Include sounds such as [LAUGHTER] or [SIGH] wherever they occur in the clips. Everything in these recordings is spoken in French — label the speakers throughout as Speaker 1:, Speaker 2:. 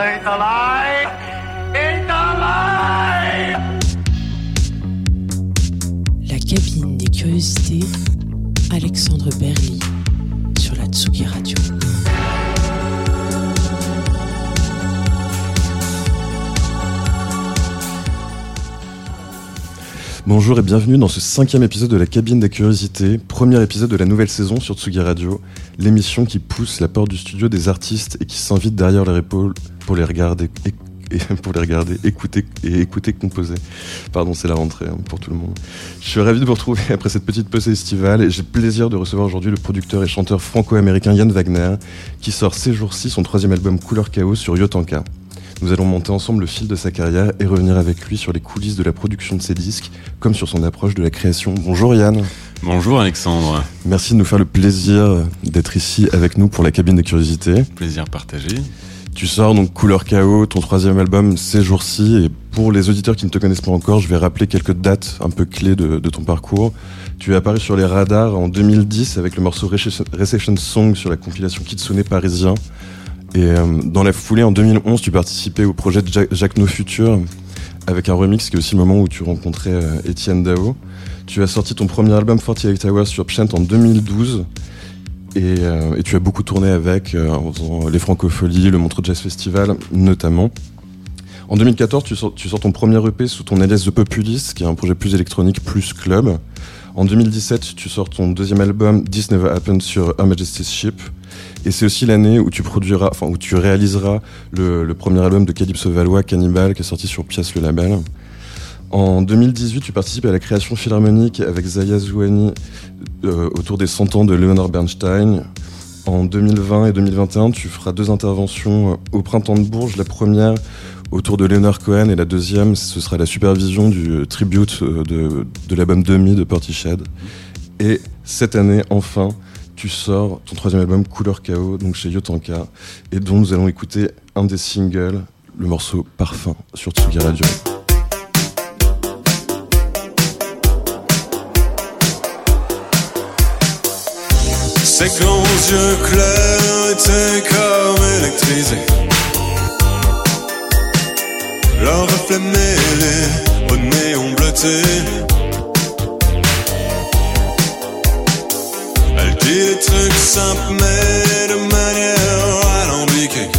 Speaker 1: 可以走了
Speaker 2: Bonjour et bienvenue dans ce cinquième épisode de la cabine des curiosités, premier épisode de la nouvelle saison sur Tsugi Radio, l'émission qui pousse la porte du studio des artistes et qui s'invite derrière leur épaule pour les regarder, et, [LAUGHS] pour les regarder, écouter et écouter composer. Pardon, c'est la rentrée hein, pour tout le monde. Je suis ravi de vous retrouver [LAUGHS] après cette petite pause estivale et j'ai le plaisir de recevoir aujourd'hui le producteur et chanteur franco-américain Yann Wagner qui sort ces jours-ci son troisième album Couleur Chaos sur Yotanka. Nous allons monter ensemble le fil de sa carrière et revenir avec lui sur les coulisses de la production de ses disques, comme sur son approche de la création. Bonjour Yann.
Speaker 3: Bonjour Alexandre.
Speaker 2: Merci de nous faire le plaisir d'être ici avec nous pour la cabine de curiosité.
Speaker 3: Plaisir partagé.
Speaker 2: Tu sors donc Couleur Chaos, ton troisième album ces jours-ci. Et pour les auditeurs qui ne te connaissent pas encore, je vais rappeler quelques dates un peu clés de, de ton parcours. Tu es apparu sur les radars en 2010 avec le morceau Recession Song sur la compilation Kitsune parisien. Et euh, dans la foulée, en 2011, tu participais au projet de Jacques, No Future avec un remix qui est aussi le moment où tu rencontrais euh, Étienne Dao. Tu as sorti ton premier album 48 Hours sur Pchent en 2012 et, euh, et, tu as beaucoup tourné avec euh, les Francopholies, le Montreux Jazz Festival notamment. En 2014, tu sors, tu sors ton premier EP sous ton alias The Populist, qui est un projet plus électronique, plus club. En 2017, tu sors ton deuxième album This Never Happened sur Her Majesty's Ship. Et c'est aussi l'année où tu produiras, enfin où tu réaliseras le, premier album de Calypso Valois, Cannibal, qui est sorti sur Pièce le label. En 2018, tu participes à la création philharmonique avec Zaya Zouani euh, autour des 100 ans de Leonard Bernstein. En 2020 et 2021, tu feras deux interventions au Printemps de Bourges. La première autour de Leonard Cohen et la deuxième, ce sera la supervision du tribute de, de l'album Demi de Portiched. Et cette année, enfin, tu sors ton troisième album Couleur Chaos, donc chez Yotanka, et dont nous allons écouter un des singles, le morceau Parfum sur Tsugi Radio.
Speaker 4: Ses grands yeux clairs étaient comme électrisés. Leur reflet mêlé au néon bleuté. Dit des trucs simples mais de manière alambiquée.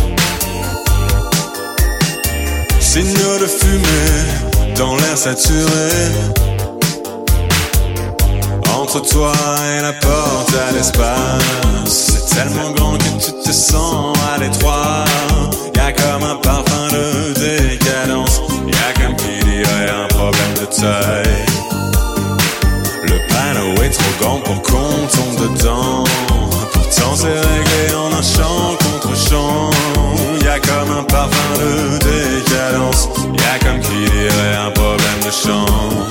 Speaker 4: Signe de fumée dans l'air saturé. Entre toi et la porte à l'espace, c'est tellement grand que tu te sens à l'étroit. Y'a comme un parfum de décadence, y'a comme qui dirait un problème de taille. Le panneau est trop grand pour qu'on tombe dedans. C'est réglé en un chant contre chant. Y'a comme un parfum de décadence, y'a comme qui dirait un problème de chance.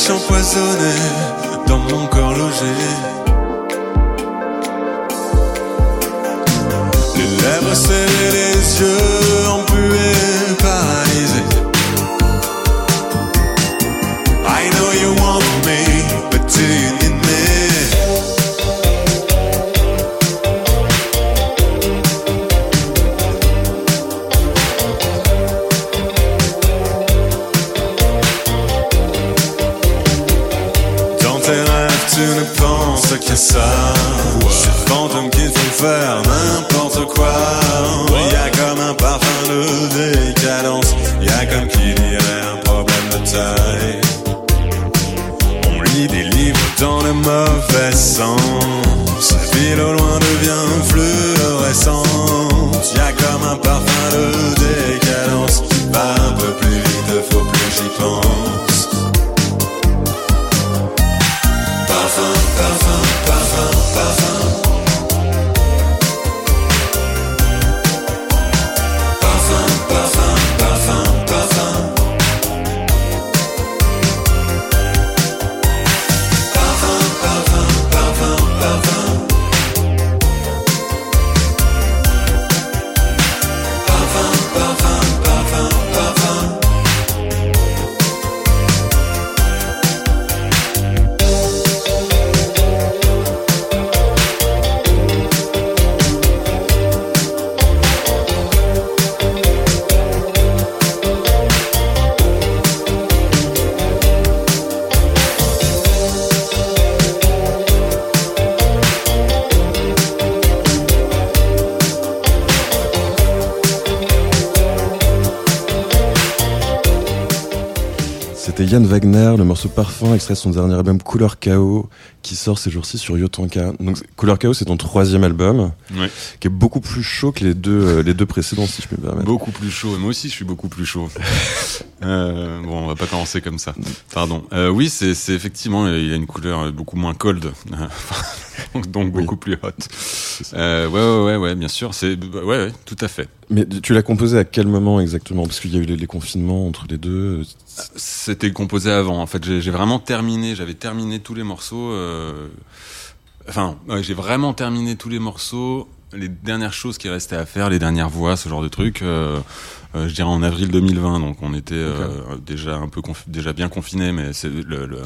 Speaker 4: Flèche empoisonnée dans mon corps logé. Les lèvres scellées, les yeux embués, n'importe quoi. Y'a comme un parfum de décadence. Y'a comme qui dirait un problème de taille. On lit des livres dans le mauvais sens. La ville au loin devient fluorescente.
Speaker 2: Wagner, le morceau Parfum, extrait de son dernier album Couleur Chaos, qui sort ces jours-ci sur Yotanka. Donc Couleur Chaos, c'est ton troisième album,
Speaker 3: Ouais.
Speaker 2: qui est beaucoup plus chaud que les deux, euh, les deux précédents, si je peux me permettre.
Speaker 3: Beaucoup plus chaud. Et moi aussi, je suis beaucoup plus chaud. [LAUGHS] Euh, bon, on va pas commencer comme ça. Pardon. Euh, oui, c'est c'est effectivement, il a une couleur beaucoup moins cold, [LAUGHS] donc, donc
Speaker 2: Oui.
Speaker 3: beaucoup plus hot. Euh, ouais, ouais, ouais, ouais, bien sûr. C'est ouais, ouais, tout à fait.
Speaker 2: Mais tu l'as composé à quel moment exactement? Parce qu'il y a eu les, les confinements entre les deux. euh,
Speaker 3: C'était composé avant. En fait, j'ai j'ai vraiment terminé. J'avais terminé tous les morceaux. euh, Enfin, ouais, j'ai vraiment terminé tous les morceaux. Les dernières choses qui restaient à faire, les dernières voix, ce genre de trucs. euh, euh, je dirais en avril 2020. Donc, on était euh, déjà un peu confi- déjà bien confinés, mais c'est le, le-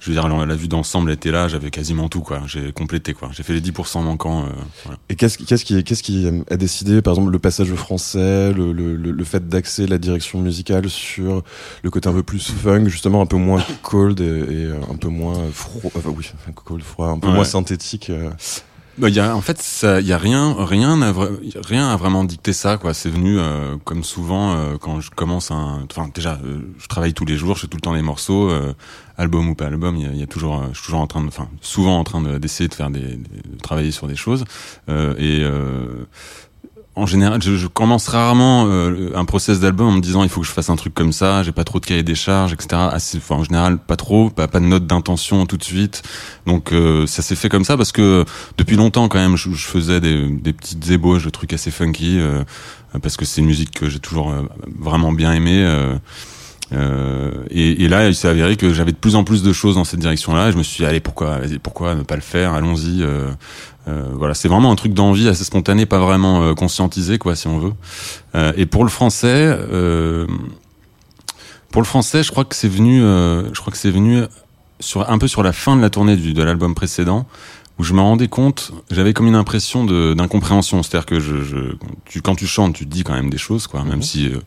Speaker 3: je veux dire, la vue d'ensemble était là. J'avais quasiment tout, quoi. J'ai complété, quoi. J'ai fait les 10% manquants. euh, voilà.
Speaker 2: Et qu'est-ce qui, qu'est-ce qui, qu'est-ce qui euh, a décidé, par exemple, le passage au français, le, le, le, le fait d'axer la direction musicale sur le côté un peu plus funk, justement un peu moins cold et, et, un peu moins froid, enfin oui, cold, froid, un peu
Speaker 3: Ouais.
Speaker 2: moins synthétique.
Speaker 3: Bah, y a, en fait, ça, y a rien, rien rien à vraiment dicter ça, quoi. C'est venu euh, comme souvent euh, quand je commence un. Enfin, déjà, euh, je travaille tous les jours, je fais tout le temps des morceaux, euh, album ou pas album. Il y y a toujours, euh, je suis toujours en train de, enfin, souvent en train de- d'essayer de faire des, de travailler sur des choses. Euh, et en général, je, je commence rarement euh, un process d'album en me disant il faut que je fasse un truc comme ça, j'ai pas trop de cahier des charges, etc. En général, pas trop, pas, pas de note d'intention tout de suite. Donc euh, ça s'est fait comme ça parce que depuis longtemps quand même, je, je faisais des, des petites ébauches de trucs assez funky euh, parce que c'est une musique que j'ai toujours euh, vraiment bien aimée. Euh, et, et là, il s'est avéré que j'avais de plus en plus de choses dans cette direction-là. Je me suis dit, allez, pourquoi, pourquoi ne pas le faire? Allons-y. euh, euh, voilà, c'est vraiment un truc d'envie assez spontané, pas vraiment euh, conscientisé, quoi, si on veut. Euh, et pour le français, euh, pour le français, je crois que c'est venu, euh, je crois que c'est venu sur un peu sur la fin de la tournée du, de l'album précédent, où je me rendais compte, j'avais comme une impression de d'incompréhension, c'est-à-dire que je, je tu, quand tu chantes, tu dis quand même des choses, quoi, même si euh,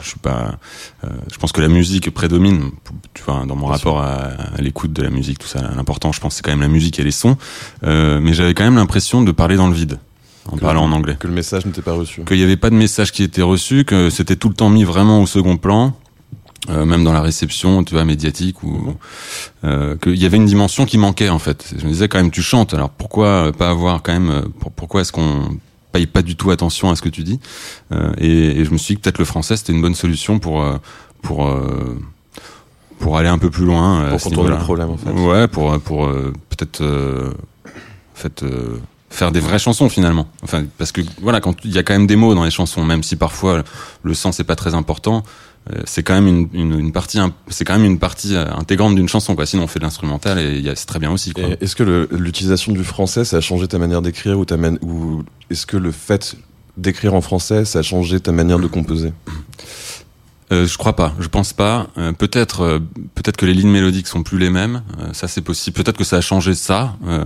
Speaker 3: je, suis pas, euh, je pense que la musique prédomine, tu vois, dans mon rapport à, à l'écoute de la musique, tout ça, l'important, je pense, c'est quand même la musique et les sons, euh, mais j'avais quand même l'impression de parler dans le vide, en
Speaker 2: Que-
Speaker 3: parlant en anglais.
Speaker 2: Que le message n'était pas reçu.
Speaker 3: qu'il n'y avait pas de message qui était reçu, que c'était tout le temps mis vraiment au second plan, euh, même dans la réception, tu vois, médiatique, ou euh, qu'il y avait une dimension qui manquait en fait. Je me disais quand même, tu chantes, alors pourquoi pas avoir quand même, pour- pourquoi est-ce qu'on paye pas du tout attention à ce que tu dis Euh, et, et je me suis dit que peut-être le français c'était une bonne solution pour euh, pour euh, pour aller un peu plus loin
Speaker 2: Pour contourner le problème, en fait.
Speaker 3: Ouais, pour pour peut-être en fait faire des vraies chansons finalement. Enfin parce que voilà quand il y a quand même des mots dans les chansons, même si parfois le sens est pas très important, c'est quand même une, une, partie c'est quand même une partie euh, intégrante d'une chanson quoi. Sinon on fait de l'instrumental et c'est très bien aussi
Speaker 2: Est-ce que l'utilisation du français, ça a changé ta manière d'écrire ou ou est-ce que le fait d'écrire en français, ça a changé ta manière de composer?
Speaker 3: Euh, je crois pas, je pense pas. Euh, peut-être, euh, peut-être que les lignes mélodiques sont plus les mêmes. Euh, ça c'est possible. Peut-être que ça a changé ça, euh,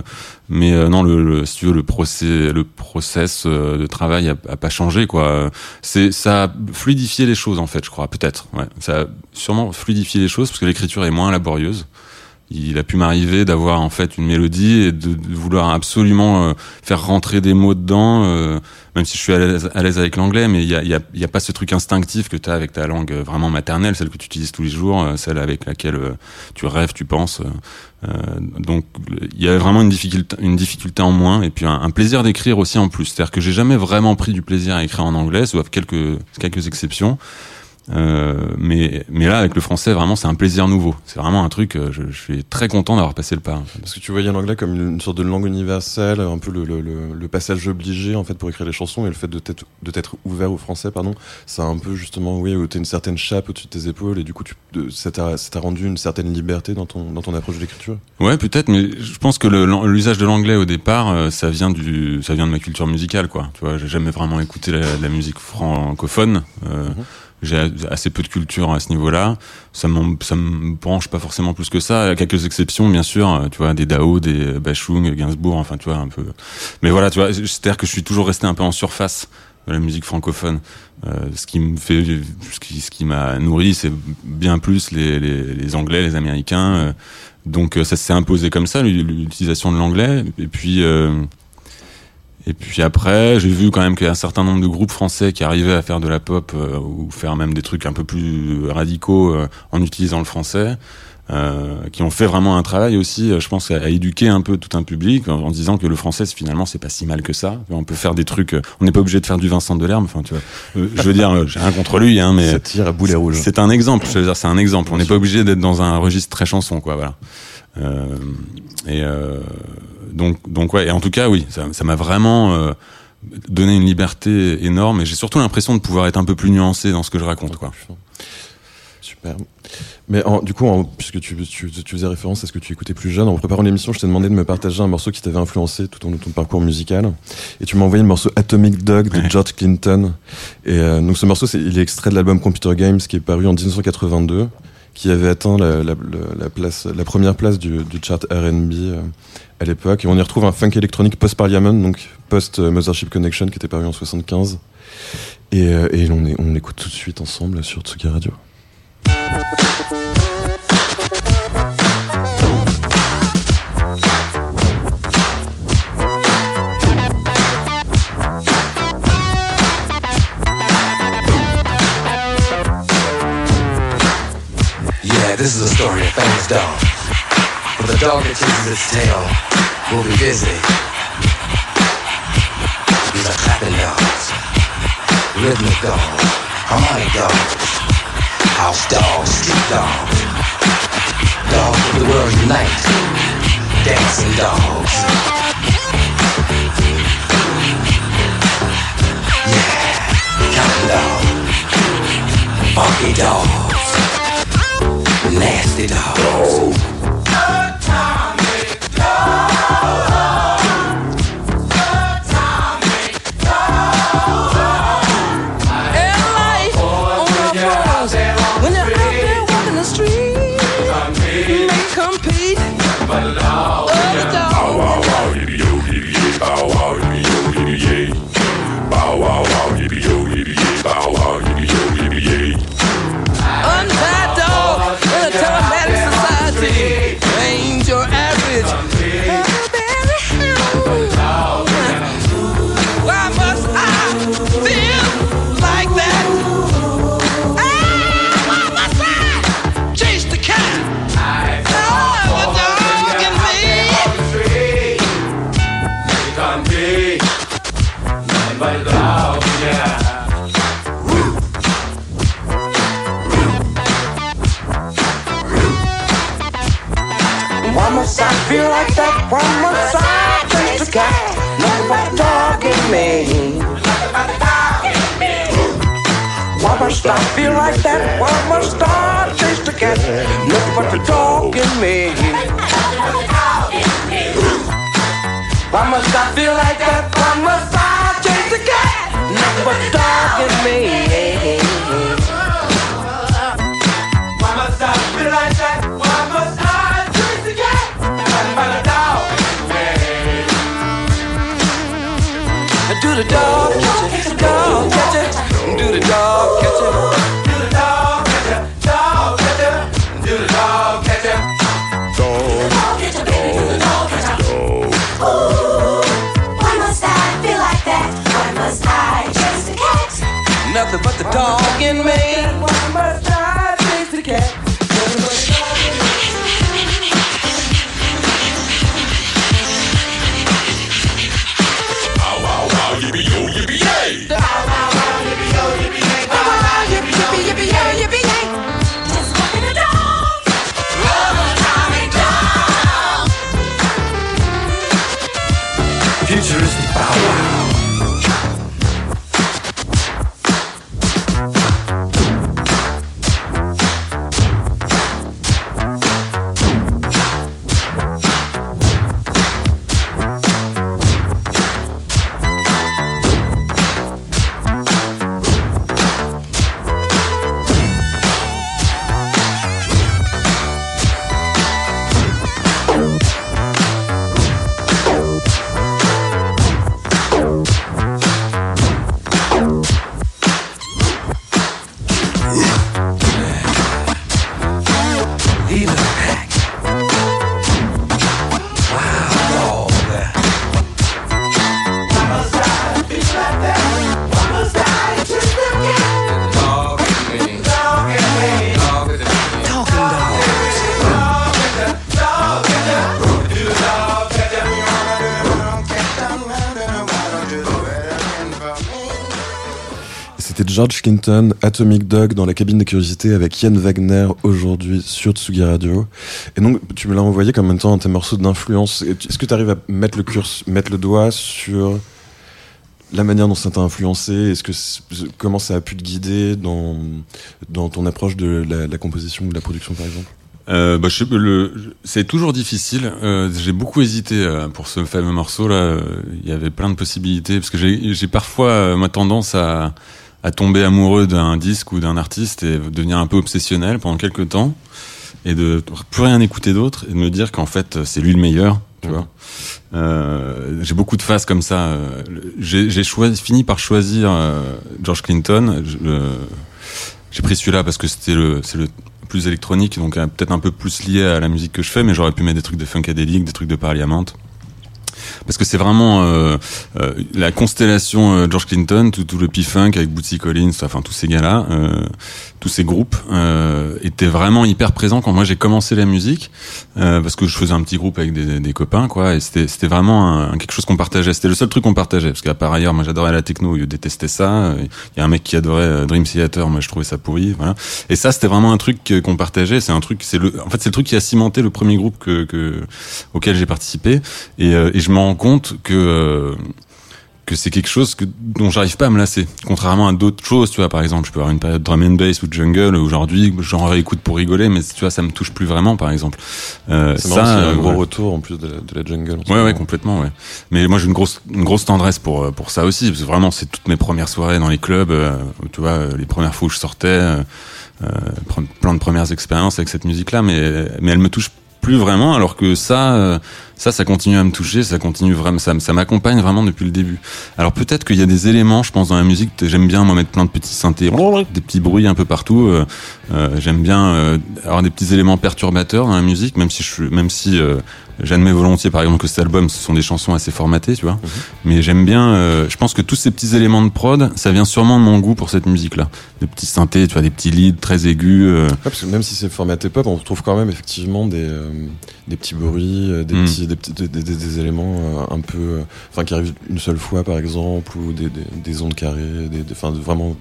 Speaker 3: mais euh, non, le, le, si tu veux, le procès, le process de travail a, a pas changé quoi. C'est, ça a fluidifié les choses en fait, je crois. Peut-être, ouais. Ça a sûrement fluidifié les choses parce que l'écriture est moins laborieuse. Il a pu m'arriver d'avoir en fait une mélodie et de, vouloir absolument euh, faire rentrer des mots dedans, euh, même si je suis à l'aise avec l'anglais, mais il y a, y, a, pas ce truc instinctif que tu as avec ta langue euh, vraiment maternelle, celle que tu utilises tous les jours, celle avec laquelle tu rêves, tu penses. donc il y a vraiment une difficulté, une difficulté en moins et puis un, un plaisir d'écrire aussi en plus. C'est-à-dire que j'ai jamais vraiment pris du plaisir à écrire en anglais, sauf quelques quelques exceptions. Euh, mais mais là avec le français vraiment c'est un plaisir nouveau. C'est vraiment un truc. euh, Je, je suis très content d'avoir passé le pas. en fait.
Speaker 2: Parce que tu voyais l'anglais comme une sorte de langue universelle, un peu le, le, le, le passage obligé en fait pour écrire les chansons et le fait de t'être de t'être ouvert au français, pardon, ça a un peu justement, oui, où t'as une certaine chape au-dessus de tes épaules et du coup tu, ça t'a rendu une certaine liberté dans ton dans ton approche de l'écriture.
Speaker 3: Ouais, peut-être, mais je pense que l'usage de l'anglais au départ, euh, ça vient du, ça vient de ma culture musicale, quoi. Tu vois, j'ai jamais vraiment écouté la, la musique francophone. Euh,
Speaker 2: Mhm.
Speaker 3: J'ai assez peu de culture à ce niveau-là. Ça m'en- ça me branche pas forcément plus que ça. Quelques exceptions, bien sûr. euh, Tu vois, des Dao, des Bachung, Gainsbourg, enfin, tu vois, un peu. Mais voilà, tu vois, c'est-à-dire que je suis toujours resté un peu en surface de la musique francophone. Euh, ce qui me fait, ce qui, ce qui m'a nourri, c'est bien plus les, les, les Anglais, les Américains. euh, donc euh, ça s'est imposé comme ça, l'u- l'utilisation de l'anglais. Et puis, euh, Et puis après, j'ai vu quand même qu'il y a un certain nombre de groupes français qui arrivaient à faire de la pop euh, ou faire même des trucs un peu plus radicaux euh, en utilisant le français. Euh, qui ont fait vraiment un travail aussi, euh, je pense, à, à éduquer un peu tout un public en, en disant que le français finalement c'est pas si mal que ça. On peut faire des trucs, euh, on n'est pas obligé de faire du Vincent Delerme. Enfin, tu vois, Euh, je veux dire, euh, j'ai rien contre lui, hein, mais
Speaker 2: Ça tire à boulet rouge.
Speaker 3: c'est un exemple. Je veux dire, c'est un exemple. On n'est pas obligé d'être dans un registre très chanson, quoi. Voilà. Euh, et euh, donc, donc ouais. Et en tout cas, oui, ça m'a vraiment euh, donné une liberté énorme. Et j'ai surtout l'impression de pouvoir être un peu plus nuancé dans ce que je raconte, quoi.
Speaker 2: Super. Mais en- du coup, en- puisque tu, tu, tu faisais référence à ce que tu écoutais plus jeune, en préparant l'émission, je t'ai demandé de me partager un morceau qui t'avait influencé tout au long de ton parcours musical. Et tu m'as envoyé le morceau Atomic Dog de
Speaker 3: Ouais.
Speaker 2: George Clinton. Et euh, donc ce morceau, il est extrait de l'album Computer Games qui est paru en 1982, qui avait atteint la, la, la- la place, la première place du, du chart R&B euh, à l'époque. Et on y retrouve un funk électronique post-Parliament, donc post-Mothership Connection, qui était paru en 75. Et, euh, et on, est, on l'écoute tout de suite ensemble sur Tsugi Radio.
Speaker 5: This is a story of famous dog. But the dog that chases its tail will be busy. These are clapping dogs, rhythmic dogs, harmonic dogs, house dogs, street dogs, dogs of the world unite, dancing dogs. Yeah, counting dogs, funky dogs nasty dogs.
Speaker 6: I feel like that? Why must I chase the cat?
Speaker 5: Nothing but the dog in me. Why must I feel like that? Why must I chase the cat? Nothing but the dog in me. Why must I feel like that? Why must I chase the cat? Nothing but the dog
Speaker 6: Do the dog catch it, dog catch it, do the dog
Speaker 2: Oh. Clinton, Atomic Dog dans la cabine des curiosités avec Yann Wagner aujourd'hui sur Tsugi Radio. Et donc, tu me l'as envoyé comme un de tes morceaux d'influence. Est-ce que tu arrives à mettre le curse, mettre le doigt sur la manière dont ça t'a influencé? Est-ce que comment ça a pu te guider dans dans ton approche de la, composition ou de la production, par exemple?
Speaker 3: Euh, bah, c'est toujours difficile. Euh, j'ai beaucoup hésité euh, pour ce fameux morceau là. Il y avait plein de possibilités parce que j'ai, parfois ma tendance à, à tomber amoureux d'un disque ou d'un artiste et devenir un peu obsessionnel pendant quelques temps et de plus rien écouter d'autre et de me dire qu'en fait c'est lui le meilleur. Tu vois. Euh, j'ai beaucoup de phases comme ça. Euh, J'ai, fini par choisir euh, George Clinton. J'ai pris celui-là parce que c'était le, c'est le plus électronique, donc euh, peut-être un peu plus lié à la musique que je fais, mais j'aurais pu mettre des trucs de Funkadelic, des trucs de Parliament. Parce que c'est vraiment euh, euh, la constellation euh, George Clinton, tout, tout le P-Funk avec Bootsy Collins, enfin tous ces gars-là, euh, tous ces groupes euh, étaient vraiment hyper présents quand moi j'ai commencé la musique, euh, parce que je faisais un petit groupe avec des, des copains, quoi, et c'était c'était vraiment un- quelque chose qu'on partageait. C'était le seul truc qu'on partageait, parce qu'à part ailleurs, moi j'adorais la techno, je détestais ça. Il y a un mec qui adorait Dream Theater, moi je trouvais ça pourri, voilà. Et ça c'était vraiment un truc qu'on partageait. C'est un truc, c'est le, en fait c'est le truc qui a cimenté le premier groupe que, que auquel j'ai participé, et, et je me rends compte que euh, que c'est quelque chose que, dont j'arrive pas à me lasser. Contrairement à d'autres choses, tu vois, par exemple, je peux avoir une période drum and bass ou jungle, aujourd'hui, j'en réécoute pour rigoler, mais tu vois, ça me touche plus vraiment, par exemple. Euh,
Speaker 2: C'est marrant, il y a
Speaker 3: euh,
Speaker 2: un gros
Speaker 3: ouais.
Speaker 2: retour en plus de la, de la jungle.
Speaker 3: Ouais,
Speaker 2: moment.
Speaker 3: ouais, complètement, ouais. Mais moi, j'ai une grosse, une grosse tendresse pour euh, pour ça aussi, parce que vraiment, c'est toutes mes premières soirées dans les clubs, euh, tu vois, les premières fois où je sortais, plein de premières expériences avec cette musique-là, mais mais elle me touche plus vraiment, alors que ça, euh, ça, ça continue à me toucher, ça continue vraiment, ça, ça m'accompagne vraiment depuis le début. Alors peut-être qu'il y a des éléments, je pense, dans la musique, j'aime bien moi mettre plein de petits synthés, des petits bruits un peu partout. euh, euh, j'aime bien euh, avoir des petits éléments perturbateurs dans la musique, même si je, même si euh, j'admets volontiers, par exemple, que cet album, ce sont des chansons assez formatées, tu vois. Mais j'aime bien. euh, je pense que tous ces petits éléments de prod, ça vient sûrement de mon goût pour cette musique-là. Des petits synthés, tu vois, des petits leads très aigus. euh,
Speaker 2: Ouais, parce que même si c'est formaté pop, on retrouve quand même effectivement des, euh, des petits bruits, euh, des,
Speaker 3: Mm.
Speaker 2: petits, des, petits, des, des- des éléments un peu, enfin qui arrivent une seule fois par exemple, ou des, des, des ondes carrées, des, des- enfin vraiment.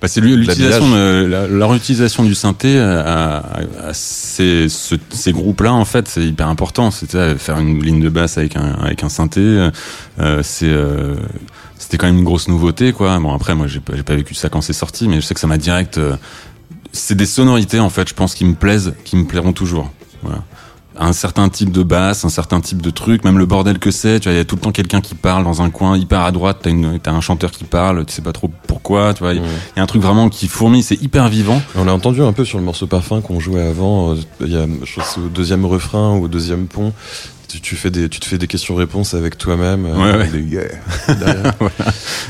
Speaker 3: Bah, c'est l'utilisation, la, leur utilisation du synthé à, à- à ces, ce- ces groupes-là, en fait, c'est hyper important. C'était faire une ligne de basse avec un, avec un synthé, euh, c'est euh, c'était quand même une grosse nouveauté, quoi. Bon, après, moi, j'ai pas, j'ai pas vécu ça quand c'est sorti, mais je sais que ça m'a direct. euh, c'est des sonorités, en fait, je pense, qui me plaisent, qui me plairont toujours. Voilà un certain type de basse, un certain type de truc, même le bordel que c'est, tu vois, il y a tout le temps quelqu'un qui parle dans un coin hyper à droite, t'as une, t'as un chanteur qui parle, tu sais pas trop pourquoi, tu vois, il y a un truc vraiment qui fourmille, c'est hyper vivant.
Speaker 2: On l'a entendu un peu sur le morceau Parfum qu'on jouait avant. euh, Il y a, je c'est au deuxième refrain ou au deuxième pont. Tu, tu fais des, tu te fais des questions-réponses avec toi-même. euh,
Speaker 3: Ouais, ouais.
Speaker 2: des yeah [LAUGHS] derrière.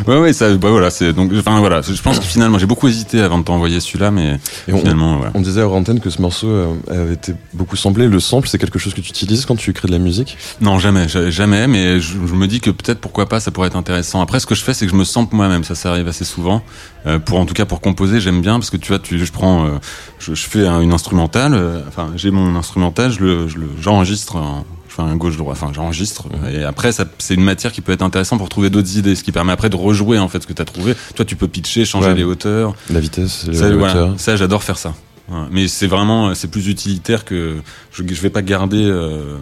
Speaker 3: Ouais, ouais, ça, bah voilà, c'est donc, enfin voilà, je pense que finalement, j'ai beaucoup hésité avant de t'envoyer celui-là, mais
Speaker 2: Et on,
Speaker 3: finalement, voilà.
Speaker 2: on disait à antenne que ce morceau euh, avait été beaucoup samplé. Le sample, c'est quelque chose que tu utilises quand tu crées de la musique?
Speaker 3: Non, jamais, ja- jamais, mais je, je me dis que peut-être pourquoi pas, ça pourrait être intéressant. Après, ce que je fais, c'est que je me sample moi-même, ça, ça arrive assez souvent. Euh, pour en tout cas pour composer, j'aime bien parce que tu vois, tu, je prends, euh, je, je fais un- une instrumentale, enfin, j'ai mon instrumental, je le, je le- j'enregistre. en- je fais un gauche droit, enfin j'enregistre et après ça c'est une matière qui peut être intéressante pour trouver d'autres idées, ce qui permet après de rejouer en fait ce que tu as trouvé. Toi tu peux pitcher, changer
Speaker 2: Ouais.
Speaker 3: les hauteurs,
Speaker 2: La vitesse, la
Speaker 3: ça, voilà,
Speaker 2: hauteur.
Speaker 3: ça, j'adore faire ça. Ouais. Mais c'est vraiment, c'est plus utilitaire que je, je vais pas garder. euh,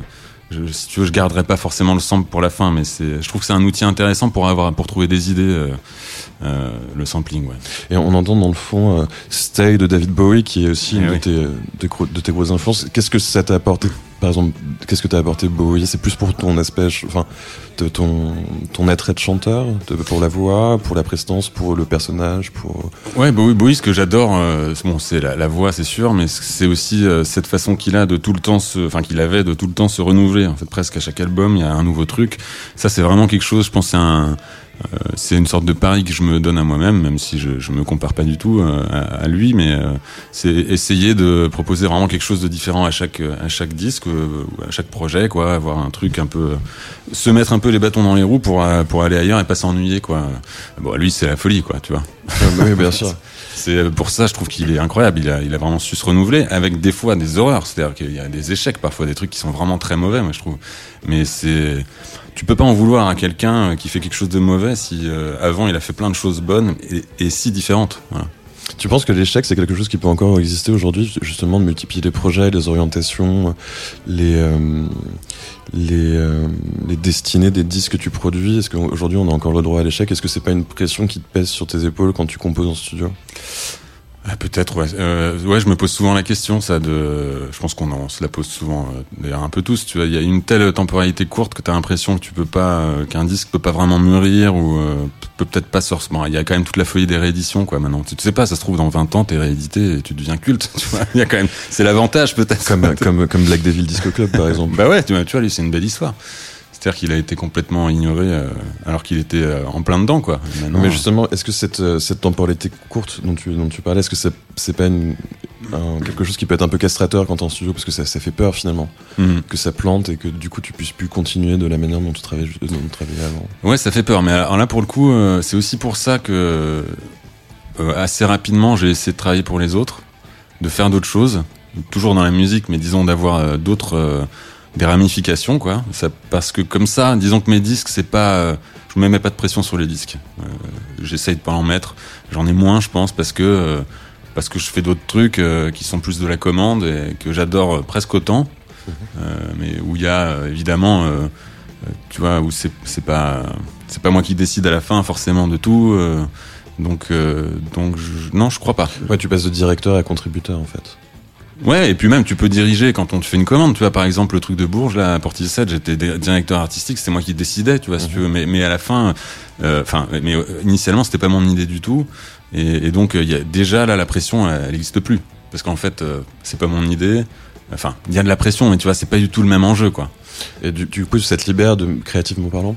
Speaker 3: je, si tu veux, je garderai pas forcément le sample pour la fin, mais c'est, je trouve que c'est un outil intéressant pour avoir, pour trouver des idées. euh, euh, le sampling, ouais.
Speaker 2: Et on entend dans le fond euh, Stay de David Bowie, qui est aussi
Speaker 3: Eh
Speaker 2: une de, tes, de tes grosses influences. Qu'est-ce que ça t'a apporté Par exemple, qu'est-ce que t'as apporté Bowie? C'est plus pour ton aspect, enfin, de ton, ton attrait de chanteur, pour la voix, pour la prestance, pour le personnage, pour.
Speaker 3: Ouais, Bowie, Bowie, ce que j'adore, euh, bon, c'est la, voix, c'est sûr, mais c'est aussi euh, cette façon qu'il a de tout le temps enfin qu'il avait de tout le temps se renouveler. En fait, presque à chaque album, il y a un nouveau truc. Ça, c'est vraiment quelque chose. Je pense, c'est un, c'est une sorte de pari que je me donne à moi-même, même si je, je me compare pas du tout euh, à, à lui, mais euh, c'est essayer de proposer vraiment quelque chose de différent à chaque à chaque disque, euh, ou à chaque projet, quoi, avoir un truc un peu, se mettre un peu les bâtons dans les roues pour euh, pour aller ailleurs et pas s'ennuyer, quoi. Bon, lui, c'est la folie, quoi, tu vois.
Speaker 2: oui, bien sûr. [LAUGHS]
Speaker 3: C'est pour ça, je trouve qu'il est incroyable. Il a, il a vraiment su se renouveler avec des fois des horreurs. C'est-à-dire qu'il y a des échecs, parfois des trucs qui sont vraiment très mauvais, moi je trouve. Mais c'est tu peux pas en vouloir à quelqu'un euh, qui fait quelque chose de mauvais si euh, avant il a fait plein de choses bonnes et, et si différentes. Voilà.
Speaker 2: Tu penses que l'échec, c'est quelque chose qui peut encore exister aujourd'hui, justement, de multiplier les projets, les orientations, les, euh, les, euh, les destinées des disques que tu produis? Est-ce qu'aujourd'hui, on a encore le droit à l'échec? Est-ce que c'est pas une pression qui te pèse sur tes épaules quand tu composes en studio?
Speaker 3: Ah, Peut-être, ouais. Euh, ouais, je me pose souvent la question, ça, de. Je pense qu'on en- se la pose souvent, euh, d'ailleurs un peu tous. Tu vois, il y a une telle temporalité courte que t'as l'impression que tu peux pas, euh, qu'un disque peut pas vraiment mûrir ou euh, peut peut-être pas sortir. Bon, il y a quand même toute la folie des rééditions, quoi. Maintenant, tu, tu sais pas, ça se trouve dans 20 ans, t'es réédité et tu deviens culte. [LAUGHS] Tu vois, il y a quand même. C'est l'avantage peut-être.
Speaker 2: comme, comme, comme Black Devil Disco Club, par [LAUGHS] exemple.
Speaker 3: Bah ouais, tu vois, tu vois, lui, c'est une belle histoire. C'est-à-dire qu'il a été complètement ignoré euh, alors qu'il était euh, en plein dedans, quoi. Maintenant,
Speaker 2: Mais justement, est-ce que cette, euh, cette temporalité courte dont tu, dont tu parlais, est-ce que c'est c'est pas une, un- quelque chose qui peut être un peu castrateur quand t'es en studio Parce que ça, ça fait peur finalement,
Speaker 3: Mhm.
Speaker 2: que ça plante et que du coup tu puisses plus continuer de la manière dont tu travaillais, dont tu travaillais avant?
Speaker 3: Ouais, ça fait peur. Mais alors là, pour le coup, euh, c'est aussi pour ça que euh, assez rapidement, j'ai essayé de travailler pour les autres, de faire d'autres choses, toujours dans la musique, mais disons d'avoir euh, d'autres euh, des ramifications, quoi. Ça, parce que comme ça, disons que mes disques, c'est pas, euh, je me mets pas de pression sur les disques. Euh, J'essaye de pas en mettre. J'en ai moins, je pense, parce que euh, parce que je fais d'autres trucs euh, qui sont plus de la commande et que j'adore euh, presque autant. Euh, mais où il y a évidemment, tu vois, où c'est c'est pas c'est pas moi qui décide à la fin forcément de tout. euh, donc euh, donc je- non, je crois pas.
Speaker 2: Ouais, tu passes de directeur à contributeur en fait.
Speaker 3: Ouais, et puis même tu peux diriger quand on te fait une commande. Tu vois, par exemple le truc de Bourges là, à Portishead, j'étais di- directeur artistique, c'est moi qui décidais, tu vois, si tu veux. Mais mais à la fin, euh, enfin, mais euh, initialement c'était pas mon idée du tout. Et, et donc euh, il y a déjà là la pression, elle, elle existe plus parce qu'en fait euh, c'est pas mon idée. Enfin, il y a de la pression, mais tu vois, c'est pas du tout le même enjeu, quoi.
Speaker 2: Et du, du coup, ça te de créativement parlant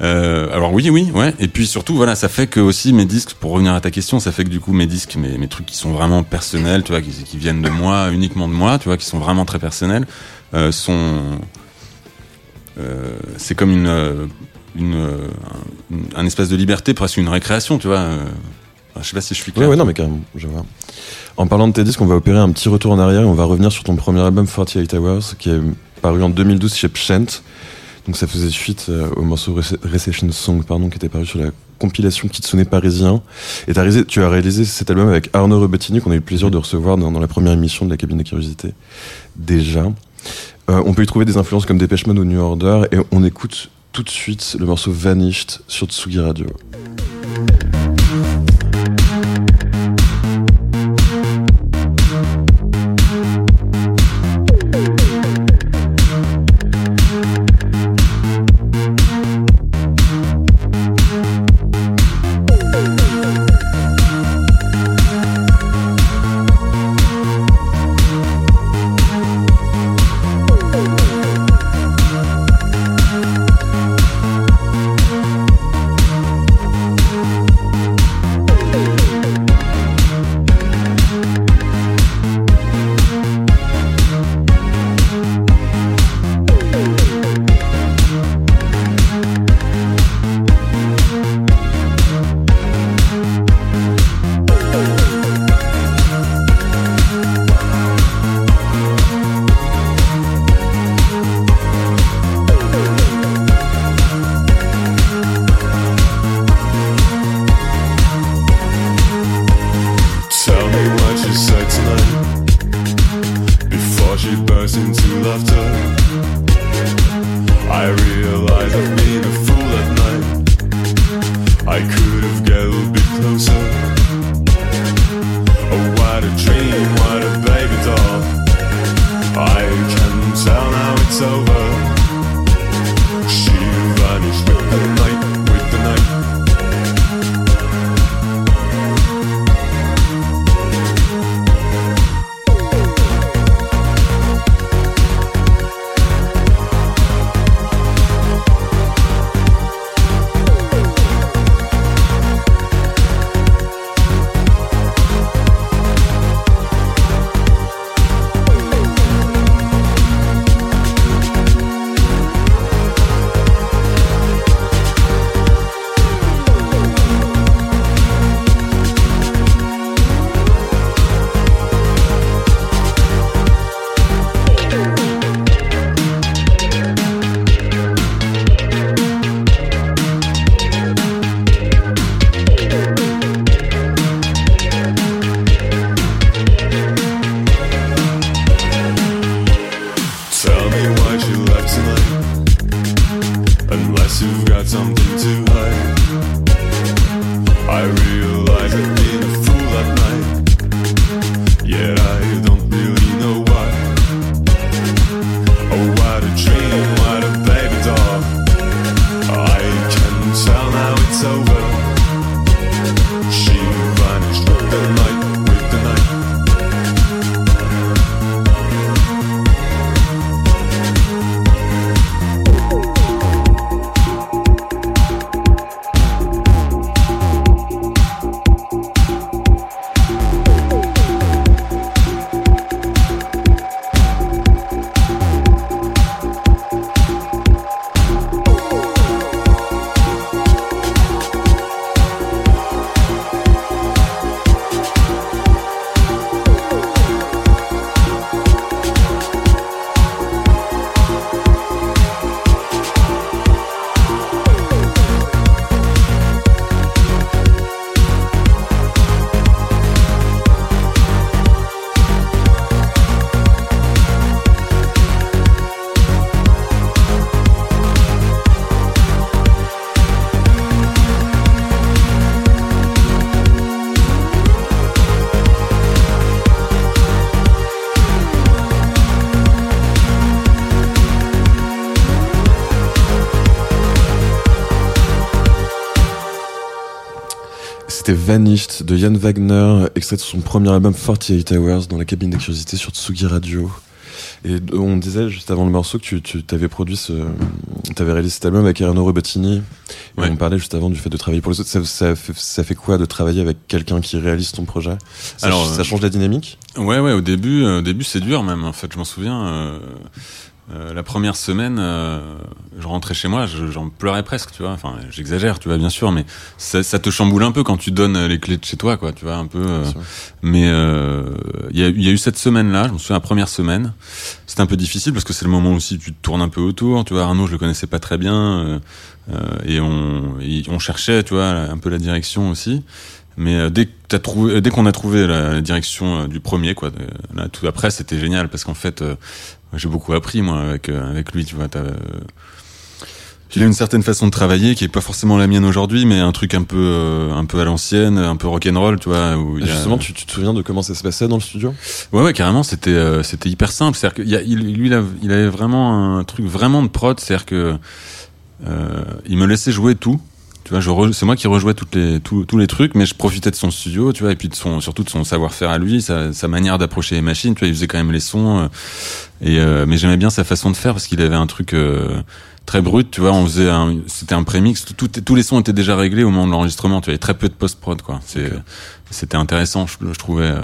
Speaker 3: Euh, alors oui, oui, ouais. Et puis surtout, voilà, ça fait que aussi mes disques, pour revenir à ta question, ça fait que du coup mes disques, mes, mes trucs qui sont vraiment personnels, tu vois, qui, viennent de moi, uniquement de moi, tu vois, qui sont vraiment très personnels, euh, sont, euh, c'est comme euh, une, un, un espace de liberté, presque une récréation, tu vois. Je sais pas si je suis
Speaker 2: Ouais,
Speaker 3: clair.
Speaker 2: ouais, non, mais carrément, je vois. En parlant de tes disques, on va opérer un petit retour en arrière et on va revenir sur ton premier album 48 Hours qui est paru en 2012 chez Pshent. Donc ça faisait suite euh, au morceau Rece- Recession Song, pardon, qui était paru sur la compilation Kitsune Parisien. Et t'as réalisé, tu as réalisé cet album avec Arnaud Rebettini qu'on a eu le plaisir de recevoir dans, dans la première émission de la cabine de curiosité. Déjà. Euh, on peut y trouver des influences comme Dépêche Mode ou New Order et on écoute tout de suite le morceau Vanished sur Tsugi Radio.
Speaker 4: Thank you. Vanished
Speaker 2: de Yann Wagner, extrait de son premier album 48 Hours dans la cabine des curiosités sur Tsugi Radio. Et on disait juste avant le morceau que tu, tu avais produit ce, t'avais réalisé cet album avec Erno Robottini. Et. On parlait juste avant du fait de travailler pour les autres. Ça, ça, fait, ça fait quoi de travailler avec quelqu'un qui réalise ton projet? Ça,
Speaker 3: Alors,
Speaker 2: ça
Speaker 3: euh,
Speaker 2: change la dynamique?
Speaker 3: Ouais, ouais, au début, euh, au début c'est dur même. En fait, je m'en souviens. euh, euh, la première semaine, euh, je rentrais chez moi, je- j'en pleurais presque, tu vois. Enfin, j'exagère, tu vois, bien sûr, mais ça, ça te chamboule un peu quand tu donnes les clés de chez toi, quoi, tu vois, un peu. euh, mais euh, il y, a, y a eu cette semaine-là, je me souviens la première semaine. C'était un peu difficile parce que c'est le moment aussi où tu te tournes un peu autour, tu vois. Arnaud, je le connaissais pas très bien euh, euh, et on, et on cherchait, tu vois, un peu la direction aussi. Mais euh, dès que t'as trouvé, euh, dès qu'on a trouvé la, direction euh, du premier, quoi, là, tout après, c'était génial parce qu'en fait, euh, j'ai beaucoup appris moi avec euh, avec lui, tu vois. t'as, euh, il a une certaine façon de travailler qui est pas forcément la mienne aujourd'hui, mais un truc un peu euh, un peu à l'ancienne, un peu rock'n'roll, tu vois. Où il y a-
Speaker 2: Justement, tu, tu te souviens de comment ça se passait dans le studio?
Speaker 3: Ouais, ouais, carrément, c'était euh, c'était hyper simple. C'est-à-dire qu'il y a, il, lui, il, avait vraiment un truc vraiment de prod, c'est-à-dire que euh, il me laissait jouer tout. Tu vois, c'est moi qui rejouais toutes les tous, tous les trucs, mais je profitais de son studio, tu vois, et puis de son surtout de son savoir-faire à lui, sa, sa manière d'approcher les machines. Tu vois, il faisait quand même les sons, euh, et euh, mais j'aimais bien sa façon de faire parce qu'il avait un truc. euh, très brut, tu vois, on faisait c'était un prémix, tout, tout- tous les sons étaient déjà réglés au moment de l'enregistrement, tu vois, il y avait très peu de post-prod, quoi. C'est, c'était intéressant, je, je trouvais, euh,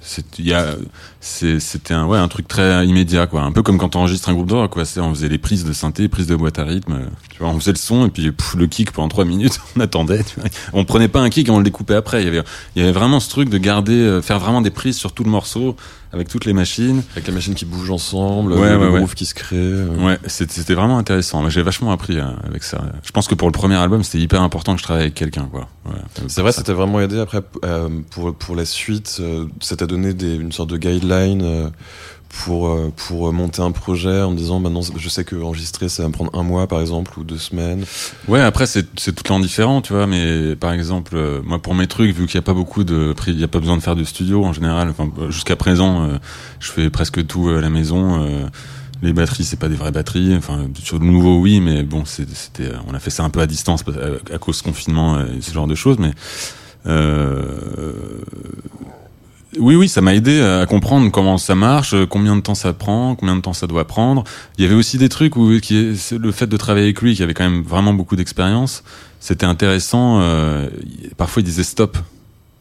Speaker 3: c'est, il y a, c'est, c'était un, ouais, un truc très immédiat, quoi. Un peu comme quand on enregistre un groupe de rock, quoi. C'est, on faisait les prises de synthé, prises de boîte à rythme, euh, tu vois, on faisait le son et puis pff, le kick pendant trois minutes, [LAUGHS] on attendait, tu vois. On prenait pas un kick et on le découpait après. Il y avait, il y avait vraiment ce truc de garder, euh, faire vraiment des prises sur tout le morceau avec toutes les machines.
Speaker 2: Avec les machines qui bougent ensemble,
Speaker 3: Ouais,
Speaker 2: le
Speaker 3: ouais, ouais.
Speaker 2: qui se crée. euh.
Speaker 3: Ouais, c'était c'était vraiment intéressant. J'ai vachement appris avec ça. Je pense que pour le premier album, c'était hyper important que je travaille avec quelqu'un, quoi. Ouais.
Speaker 2: C'est vrai, ça t'a vraiment aidé après euh, pour pour la suite. euh, ça t'a donné une sorte de guideline euh, pour euh, pour monter un projet en me disant maintenant je sais que enregistrer ça va me prendre un mois par exemple ou deux semaines.
Speaker 3: Ouais, après c'est c'est tout le temps différent, tu vois. Mais par exemple, euh, moi pour mes trucs, vu qu'il n'y a pas beaucoup de, il y a pas besoin de faire de studio en général. Euh, jusqu'à présent, euh, je fais presque tout à la maison. euh, les batteries, c'est pas des vraies batteries. Enfin, sur le nouveau, oui, mais bon, c'était, on a fait ça un peu à distance à, à cause confinement et ce genre de choses. Mais euh, oui, oui, ça m'a aidé à comprendre comment ça marche, euh, combien de temps ça prend, combien de temps ça doit prendre. Il y avait aussi des trucs où le fait de travailler avec lui, qui avait quand même vraiment beaucoup d'expérience. C'était intéressant. euh, parfois, il disait stop.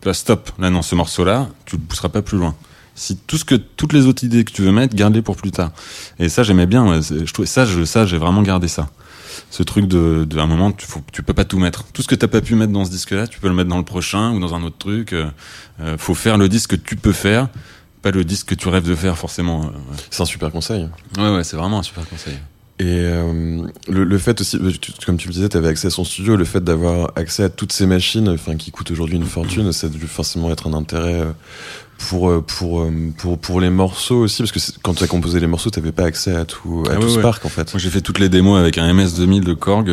Speaker 3: Là, stop. Là, dans ce morceau-là, tu ne pousseras pas plus loin. Si tout ce que toutes les autres idées que tu veux mettre, garde-les pour plus tard. Et ça, j'aimais bien. je ça, je, ça, j'ai vraiment gardé ça. Ce truc de, de à un moment, tu, faut, tu peux pas tout mettre. Tout ce que t'as pas pu mettre dans ce disque-là, tu peux le mettre dans le prochain ou dans un autre truc. Euh, euh, faut faire le disque que tu peux faire, pas le disque que tu rêves de faire forcément. euh,
Speaker 2: C'est un super conseil.
Speaker 3: Ouais, ouais, c'est vraiment un super conseil.
Speaker 2: Et euh, le, le fait aussi, tu- comme tu le disais, tu avais accès à son studio, le fait d'avoir accès à toutes ces machines, enfin qui coûtent aujourd'hui une fortune, ça a dû forcément être un intérêt euh, pour euh, pour euh, pour pour les morceaux aussi, parce que quand tu as composé les morceaux, t'avais pas accès à tout à
Speaker 3: Ah
Speaker 2: tout
Speaker 3: ouais,
Speaker 2: ce
Speaker 3: ouais.
Speaker 2: parc en fait.
Speaker 3: Moi, j'ai fait toutes les démos avec un MS2000 de Korg.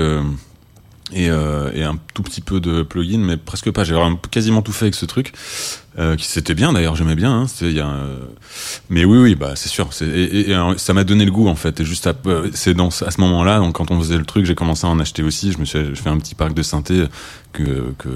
Speaker 3: Et, euh, et un tout petit peu de plugin, mais presque pas. J'ai quasiment tout fait avec ce truc, euh, qui c'était bien d'ailleurs, j'aimais bien. Hein, y a, mais oui, oui, bah c'est sûr. Et, ça m'a donné le goût en fait. Et juste à, euh, c'est dans à ce moment-là, donc quand on faisait le truc, j'ai commencé à en acheter aussi. Je me suis fait un petit parc de synthé que, que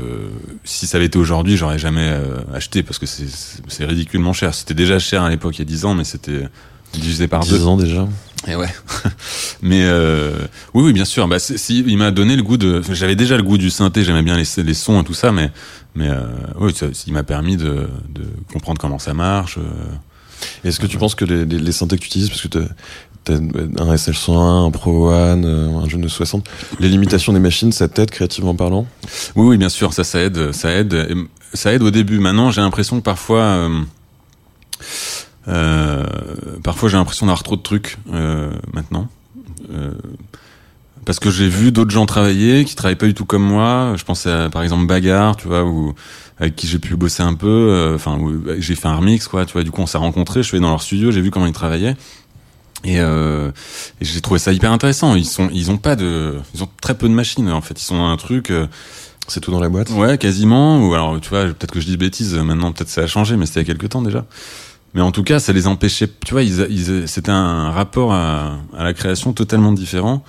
Speaker 3: si ça avait été aujourd'hui, j'aurais jamais euh, acheté parce que c'est, ridiculement cher. C'était déjà cher à l'époque il y a 10 ans, mais c'était divisé par deux.
Speaker 2: 10 ans déjà.
Speaker 3: Et ouais. [LAUGHS] Mais euh, oui, oui, bien sûr. Bah, si, il m'a donné le goût de. J'avais déjà le goût du synthé. J'aimais bien les, les sons et tout ça, mais mais euh, oui, ça, il m'a permis de, de comprendre comment ça marche. euh.
Speaker 2: Est-ce que tu penses que les, les, les synthés que tu utilises, parce que t'as un SL101, un Pro One, euh, un jeune de 60, les limitations des machines, ça t'aide créativement parlant?
Speaker 3: Oui, oui, bien sûr, ça, ça aide, ça aide, ça aide au début. Maintenant, j'ai l'impression que parfois, euh, euh, parfois j'ai l'impression d'avoir trop de trucs euh, maintenant. Euh, parce que j'ai vu d'autres gens travailler qui travaillent pas du tout comme moi. Je pensais à, par exemple Bagarre, tu vois, ou avec qui j'ai pu bosser un peu. euh, Enfin, où j'ai fait un remix, quoi. Tu vois, du coup, on s'est rencontrés. Je suis allé dans leur studio, j'ai vu comment ils travaillaient. Et, euh, et j'ai trouvé ça hyper intéressant. Ils sont, ils ont pas de, ils ont très peu de machines en fait. Ils sont dans un truc. euh,
Speaker 2: C'est tout dans la boîte?
Speaker 3: Ouais, quasiment. Ou alors, tu vois, peut-être que je dis bêtises. Maintenant, peut-être ça a changé, mais c'était il y a quelques temps déjà. Mais en tout cas, ça les empêchait. Tu vois, ils, ils, c'était un rapport à, à la création totalement différent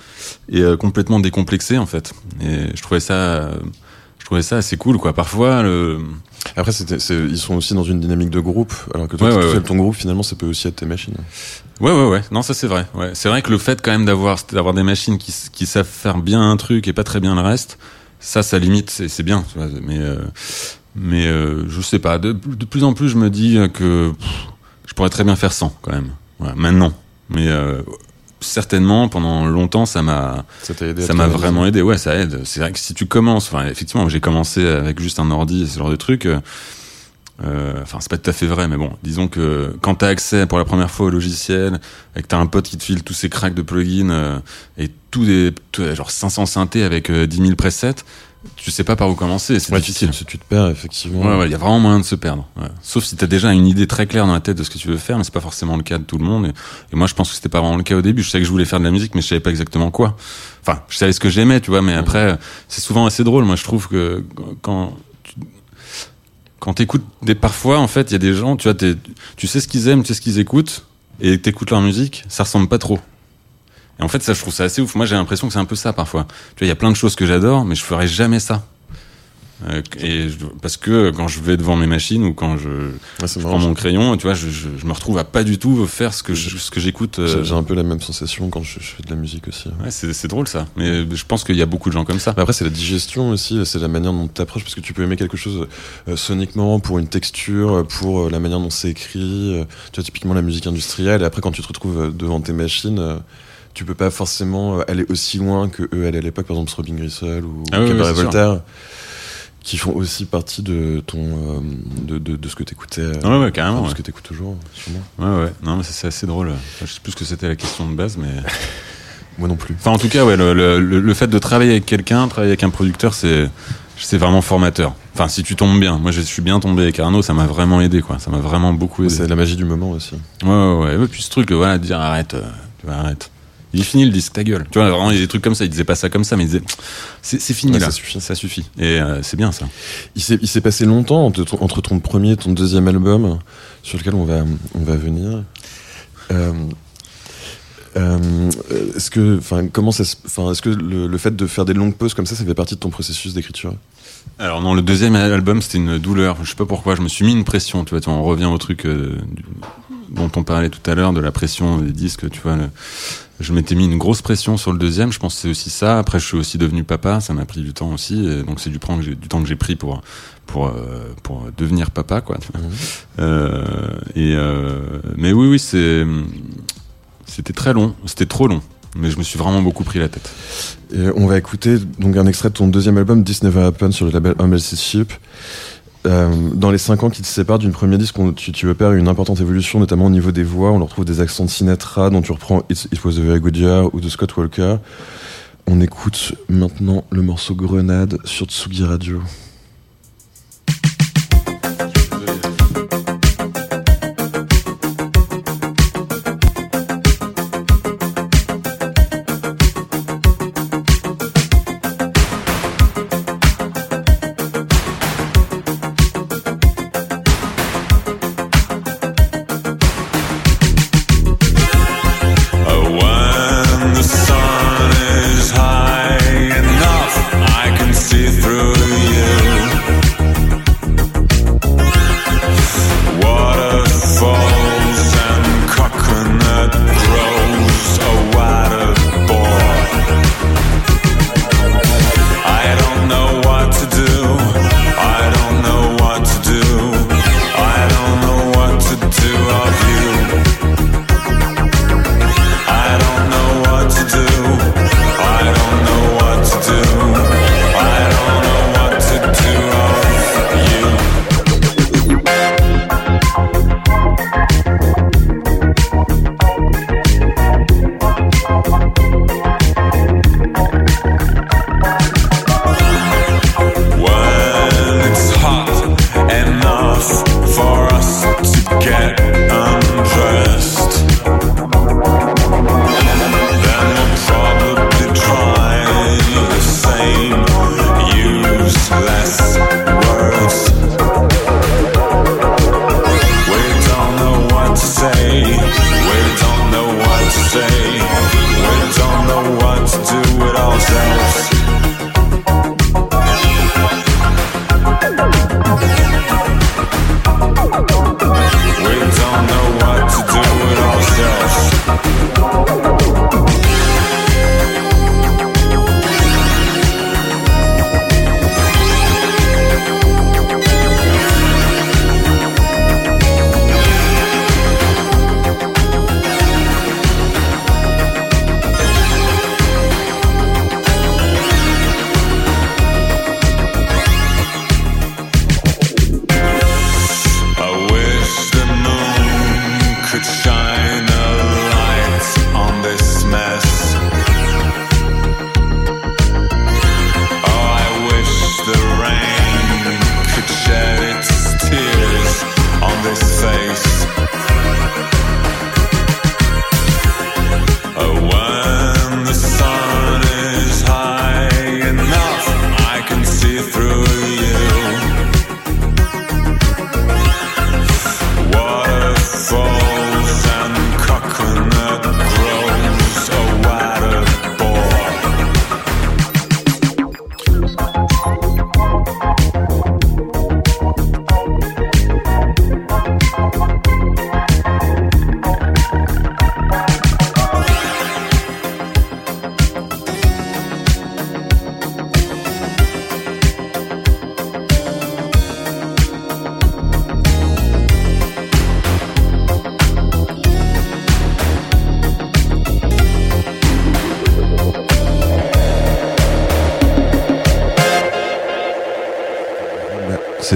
Speaker 3: et euh, complètement décomplexé en fait. Et je trouvais ça, je trouvais ça assez cool, quoi. Parfois, le,
Speaker 2: Après, c'était- c'est- ils sont aussi dans une dynamique de groupe, alors que toi,
Speaker 3: Ouais, ouais,
Speaker 2: tout seul, ton groupe, finalement, ça peut aussi être tes machines.
Speaker 3: Ouais, ouais, ouais. Non, ça c'est vrai. Ouais, c'est vrai que le fait quand même d'avoir d'avoir des machines qui qui savent faire bien un truc et pas très bien le reste, ça, ça limite. C'est c'est bien. tu vois, Mais euh, mais euh, je sais pas. De, de plus en plus, je me dis que pff, je pourrais très bien faire sans quand même. Voilà, maintenant. Mais euh, certainement pendant longtemps, ça m'a
Speaker 2: Ça
Speaker 3: m'a vraiment aidé. Ouais, ça aide. C'est vrai que si tu commences, enfin, effectivement, j'ai commencé avec juste un ordi et ce genre de truc. euh, Enfin, c'est pas tout à fait vrai, mais bon, disons que quand t'as accès pour la première fois au logiciel, et que t'as un pote qui te file tous ces cracks de plugins et tous des tout- genre 500 synthés avec euh, 10 000 presets, tu sais pas par où commencer. C'est
Speaker 2: Ouais,
Speaker 3: difficile.
Speaker 2: Tu, tu te perds, effectivement.
Speaker 3: Ouais, ouais, il y a vraiment moyen de se perdre. ouais. Sauf si t'as déjà une idée très claire dans la tête de ce que tu veux faire, mais c'est pas forcément le cas de tout le monde. Et, et moi, je pense que c'était pas vraiment le cas au début. Je savais que je voulais faire de la musique, mais je savais pas exactement quoi. Enfin, je savais ce que j'aimais, tu vois, mais après, c'est souvent assez drôle. Moi, je trouve que quand tu, quand t'écoutes des, parfois, en fait, il y a des gens, tu vois, tu sais ce qu'ils aiment, tu sais ce qu'ils écoutent, et t'écoutes leur musique, ça ressemble pas trop. Et en fait, ça, je trouve ça assez ouf. Moi, j'ai l'impression que c'est un peu ça parfois. Tu vois, il y a plein de choses que j'adore, mais je ferais jamais ça. Euh, et je- parce que quand je vais devant mes machines ou quand je,
Speaker 2: Ouais,
Speaker 3: prends mon crayon, tu vois, je, me retrouve à pas du tout faire ce que ce que j'écoute. euh,
Speaker 2: J'ai un peu la même sensation quand je, fais de la musique aussi.
Speaker 3: ouais, c'est drôle ça. Mais je pense qu'il y a beaucoup de gens comme ça.
Speaker 2: Mais après, c'est la digestion aussi, c'est la manière dont tu approches, parce que tu peux aimer quelque chose euh, soniquement, pour une texture, pour la manière dont c'est écrit. tu vois, typiquement la musique industrielle, et après, quand tu te retrouves devant tes machines, tu peux pas forcément euh, aller aussi loin que eux allaient à l'époque, par exemple Robin Grisel ou
Speaker 3: Ah oui, oui,
Speaker 2: Cabaret
Speaker 3: sûr.
Speaker 2: Voltaire, qui font aussi partie de ton euh, de, de, de ce que t'écoutais, euh,
Speaker 3: Ouais, ouais, carrément.
Speaker 2: de
Speaker 3: Ouais.
Speaker 2: ce que t'écoutes toujours, sûrement.
Speaker 3: ouais, ouais. Non, mais c'est assez drôle. Je sais plus ce que c'était la question de base, mais. [LAUGHS]
Speaker 2: Moi non plus.
Speaker 3: Enfin, en tout cas, ouais, le, le, le- fait de travailler avec quelqu'un, travailler avec un producteur, c'est c'est vraiment formateur. Enfin, si tu tombes bien. Moi, je suis bien tombé avec Arnaud, ça m'a vraiment aidé, quoi. Ça m'a vraiment beaucoup aidé.
Speaker 2: C'est la magie du moment aussi.
Speaker 3: Ouais, ouais, ouais. Et puis ce truc, voilà, de dire arrête, euh, tu vois, arrête. Il est fini le disque, ta gueule. Tu vois, vraiment, il y a des trucs comme ça. Il disait pas ça comme ça, mais il disait, c'est fini
Speaker 2: Ouais,
Speaker 3: là.
Speaker 2: ça suffit.
Speaker 3: Ça suffit. Et euh, c'est bien ça.
Speaker 2: Il s'est, passé longtemps entre ton, entre ton premier et ton deuxième album, sur lequel on va, on va venir. Euh, euh, est-ce que, enfin, comment ça, enfin, est-ce que le, le fait de faire des longues pauses comme ça, ça fait partie de ton processus d'écriture?
Speaker 3: Alors non, le deuxième album, c'était une douleur. Je sais pas pourquoi. Je me suis mis une pression. Tu vois, tu vois, on revient au truc euh, dont on parlait tout à l'heure, de la pression des disques. Tu vois, le- je m'étais mis une grosse pression sur le deuxième. Je pense que c'est aussi ça. Après, je suis aussi devenu papa. Ça m'a pris du temps aussi. Et donc c'est du, temps que j'ai- du temps que j'ai pris pour pour euh, pour devenir papa, quoi. vois. Euh, et euh, mais oui, oui, c'est c'était très long. C'était trop long. Mais je me suis vraiment beaucoup pris la tête.
Speaker 2: Et on va écouter donc un extrait de ton deuxième album, This Never Happened, sur le label Humble Ship. Euh, dans les cinq ans qui te séparent d'une premier disque, on- tu, tu opères une importante évolution, notamment au niveau des voix. On retrouve des accents de Sinatra, dont tu reprends It's- It Was a Very Good Year ou de Scott Walker. On écoute maintenant le morceau Grenade sur Tsugi Radio.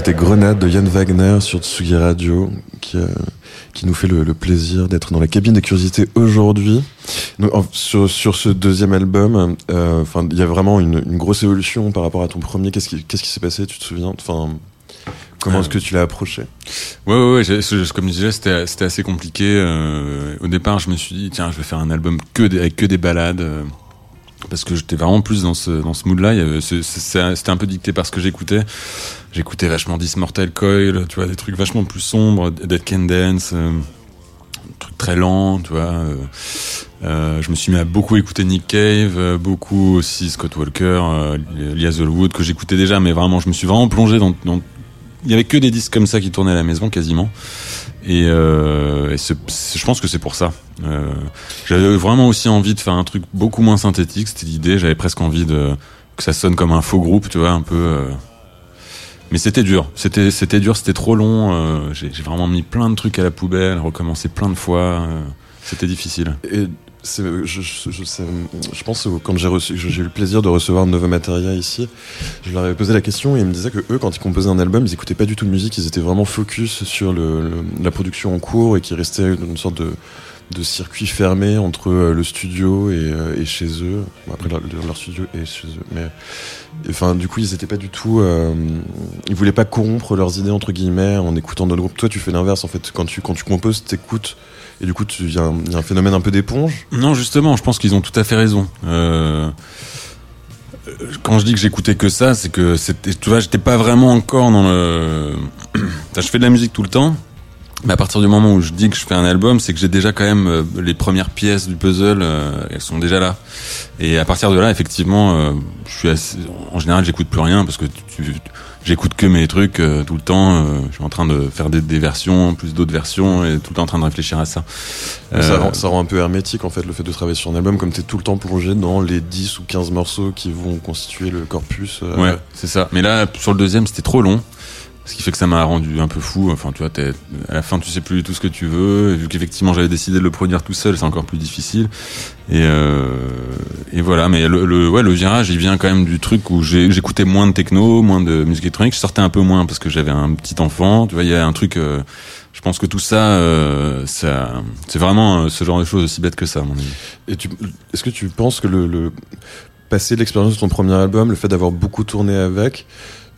Speaker 2: C'était Grenade de Yann Wagner sur Tsugi Radio qui, euh, qui nous fait le, le plaisir d'être dans la cabine des curiosités aujourd'hui. Sur, sur ce deuxième album, euh, enfin, il y a vraiment une, une grosse évolution par rapport à ton premier. Qu'est-ce qui qu'est-ce qui s'est passé Tu te souviens? Enfin, comment
Speaker 3: Euh,
Speaker 2: est-ce que tu l'as approché?
Speaker 3: Ouais, ouais, ouais. Comme je disais, c'était, c'était assez compliqué. euh, au départ, je me suis dit, tiens, je vais faire un album que des, avec que des balades. Parce que j'étais vraiment plus dans ce, dans ce mood-là. C'était un peu dicté par ce que j'écoutais. J'écoutais vachement This Mortal Coil, tu vois, des trucs vachement plus sombres, Dead Can Dance, euh, très lents, tu vois. euh, euh, je me suis mis à beaucoup écouter Nick Cave, euh, beaucoup aussi Scott Walker, Lee Hazelwood, que j'écoutais déjà, mais vraiment, je me suis vraiment plongé dans il y avait que des disques comme ça qui tournaient à la maison quasiment. Et, euh, je pense que c'est pour ça. Euh, J'avais vraiment aussi envie de faire un truc beaucoup moins synthétique. C'était l'idée. J'avais presque envie de que ça sonne comme un faux groupe, tu vois, un peu. euh. Mais c'était dur. C'était c'était dur. C'était trop long. euh, J'ai vraiment mis plein de trucs à la poubelle, recommencé plein de fois. C'était difficile.
Speaker 2: Je, je, je, pense quand j'ai reçu, j'ai eu le plaisir de recevoir Nova Materia ici, je leur avais posé la question et ils me disaient que eux, quand ils composaient un album, ils écoutaient pas du tout de musique, ils étaient vraiment focus sur le, le- la production en cours et qui restait une sorte de, de circuit fermé entre euh, le studio et, euh, et chez eux. Bon, après, leur, leur studio et chez eux, mais enfin, du coup, ils étaient pas du tout, euh, ils voulaient pas corrompre leurs idées entre guillemets en écoutant d'autres groupes. Toi, tu fais l'inverse en fait. Quand tu quand tu composes, t'écoutes. Et du coup, il y, a un- phénomène un peu d'éponge?
Speaker 3: Non, justement, je pense qu'ils ont tout à fait raison. Euh, quand je dis que j'écoutais que ça, c'est que tu vois, j'étais pas vraiment encore dans le. [CLEARS THROAT] Je fais de la musique tout le temps, mais à partir du moment où je dis que je fais un album, c'est que j'ai déjà quand même euh, les premières pièces du puzzle, euh, elles sont déjà là. Et à partir de là, effectivement, euh, je suis en général, j'écoute plus rien parce que tu- j'écoute que mes trucs euh, tout le temps. euh, je suis en train de faire des, des versions, plus d'autres versions, et tout le temps en train de réfléchir à ça.
Speaker 2: Ça,
Speaker 3: Euh,
Speaker 2: rend, ça rend un peu hermétique en fait le fait de travailler sur un album comme t'es tout le temps plongé dans les 10 ou 15 morceaux qui vont constituer le corpus. euh,
Speaker 3: Ouais, c'est ça. Mais là, sur le deuxième, c'était trop long. Ce qui fait que ça m'a rendu un peu fou. Enfin, tu vois, à la fin, tu sais plus tout ce que tu veux. Et vu qu'effectivement, j'avais décidé de le produire tout seul, c'est encore plus difficile. Et, euh, et voilà. Mais le, le, ouais, le virage, il vient quand même du truc où j'écoutais moins de techno, moins de musique électronique. Je sortais un peu moins parce que j'avais un petit enfant. Tu vois, il y a un truc. euh, je pense que tout ça, euh, ça, c'est vraiment euh, ce genre de choses aussi bête que ça, à mon avis.
Speaker 2: Et est-ce que tu penses que le, le passer l'expérience de ton premier album, le fait d'avoir beaucoup tourné avec,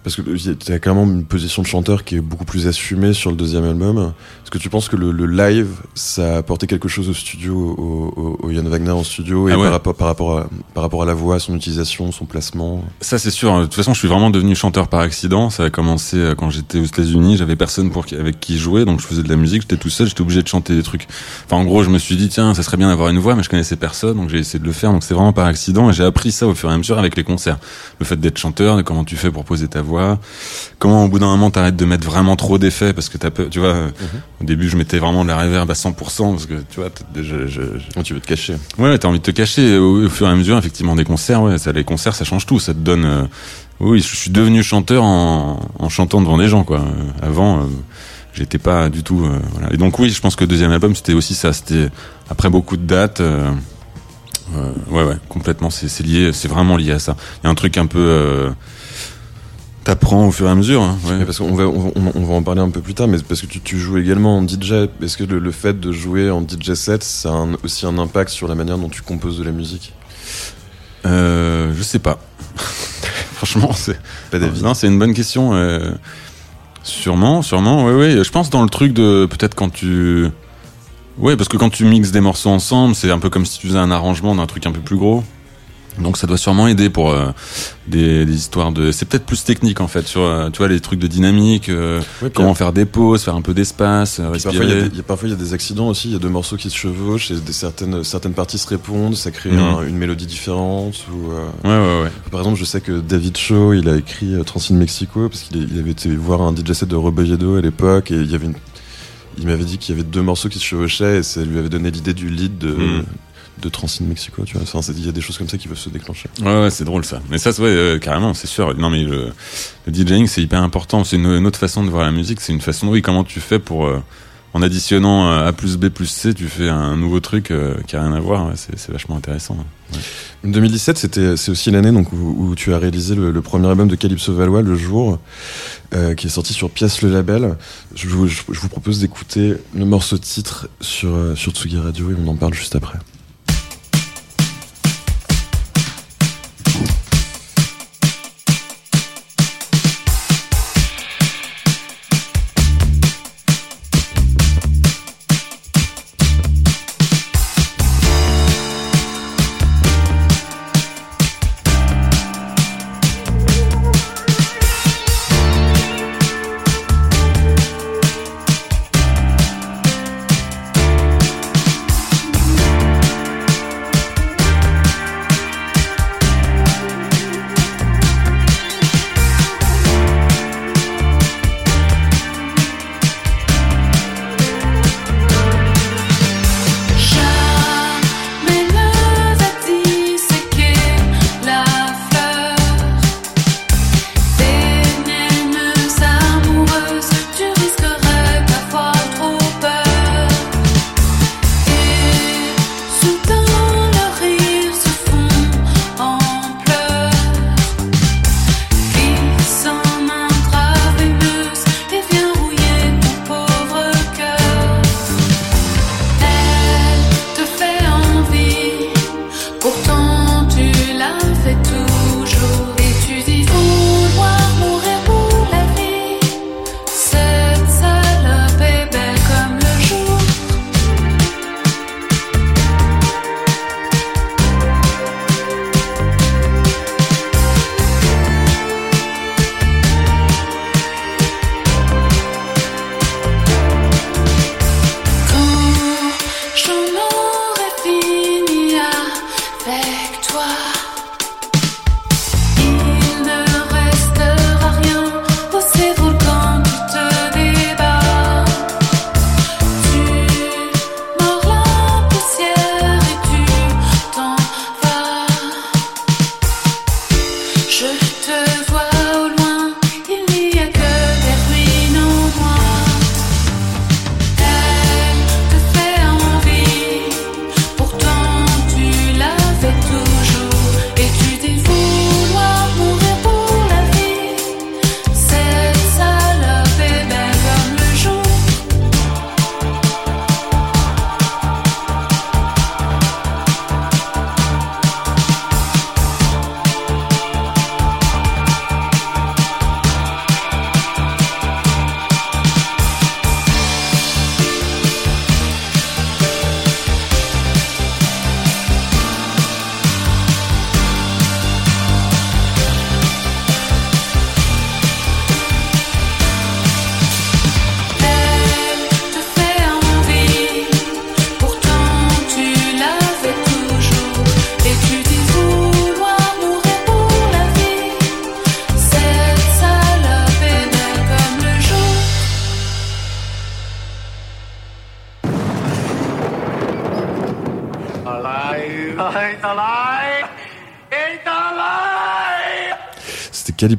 Speaker 2: parce que tu as clairement une position de chanteur qui est beaucoup plus assumée sur le deuxième album. Est-ce que tu penses que le, le live, ça a apporté quelque chose au studio, au, au, au Yann Wagner en studio, et
Speaker 3: Ah ouais.
Speaker 2: par, rapport, par, rapport à, par rapport à la voix, son utilisation, son placement?
Speaker 3: Ça c'est sûr. De toute façon, je suis vraiment devenu chanteur par accident. Ça a commencé euh, quand j'étais aux États-Unis. J'avais personne pour avec qui jouer, donc je faisais de la musique. J'étais tout seul. J'étais obligé de chanter des trucs. Enfin, en gros, je me suis dit tiens, ça serait bien d'avoir une voix, mais je connaissais personne, donc j'ai essayé de le faire. Donc c'est vraiment par accident. Et j'ai appris ça au fur et à mesure avec les concerts. Le fait d'être chanteur, de comment tu fais pour poser ta voix, comment au bout d'un moment t'arrêtes de mettre vraiment trop d'effets parce que t'as peur. Tu vois, euh, au début, je mettais vraiment de la reverb à 100% parce que tu vois, t'es- je, je, je-
Speaker 2: Oh, Tu veux te cacher
Speaker 3: Ouais, t'as envie de te cacher au, au fur et à mesure, effectivement, des concerts. Ouais, ça, les concerts, ça change tout. Ça te donne. euh, oui, je suis devenu chanteur en, en chantant devant des gens, quoi. Euh, Avant, euh, j'étais pas du tout. euh, voilà. Et donc oui, je pense que le deuxième album, c'était aussi ça. C'était après beaucoup de dates. euh, euh, ouais, ouais, complètement. C'est lié. C'est vraiment lié à ça. Il y a un truc un peu. T'apprends au fur et à mesure. Hein, ouais.
Speaker 2: Parce qu'on va, on, on- on va en parler un peu plus tard, mais parce que tu, tu joues également en DJ. Est-ce que le, le fait de jouer en DJ set, ça a un- aussi un impact sur la manière dont tu composes de la musique?
Speaker 3: Euh, je sais pas. [LAUGHS] Franchement, c'est
Speaker 2: Pas d'avis.
Speaker 3: Non, c'est une bonne question. euh, sûrement, sûrement. Oui, oui. Je pense dans le truc de peut-être quand tu. Ouais, parce que quand tu mixes des morceaux ensemble, c'est un peu comme si tu faisais un arrangement d'un truc un peu plus gros. Donc ça doit sûrement aider pour euh, des, des histoires de. C'est peut-être plus technique en fait sur euh, tu vois les trucs de dynamique, euh, comment faire des pauses, faire un peu d'espace, euh,
Speaker 2: Puis Parfois, il y, a
Speaker 3: respirer.
Speaker 2: des- parfois, il y a des accidents aussi. Il y a deux morceaux qui se chevauchent et des, certaines, certaines parties se répondent. Ça crée
Speaker 3: Mhm.
Speaker 2: un- une mélodie différente. Ou, euh,
Speaker 3: Ouais, ouais, ouais.
Speaker 2: Par exemple, je sais que David Shaw, il a écrit euh, Transcend Mexico parce qu'il il avait été voir un DJ set de Rebolledo à l'époque et il y avait une- il m'avait dit qu'il y avait deux morceaux qui se chevauchaient et ça lui avait donné l'idée du lead de,
Speaker 3: Mhm.
Speaker 2: De Transcend Mexico. Tu vois, Enfin, il y a des choses comme ça qui peuvent se déclencher.
Speaker 3: Ouais, ouais, c'est drôle ça. Mais ça, c'est ouais, euh, carrément, c'est sûr. Non, mais le, le DJing, c'est hyper important. C'est une, une autre façon de voir la musique. C'est une façon, oui, comment tu fais pour. euh, en additionnant euh, A plus B plus C, tu fais un nouveau truc euh, qui a rien à voir. ouais, c'est vachement intéressant. hein.
Speaker 7: 2017, c'était, c'est aussi l'année donc où, où tu as réalisé le, le premier album de Calypso Valois, Le Jour, euh, qui est sorti sur Pièce le Label. Je vous, je- je vous propose d'écouter le morceau titre sur, sur Tsugi Radio et on en parle juste après.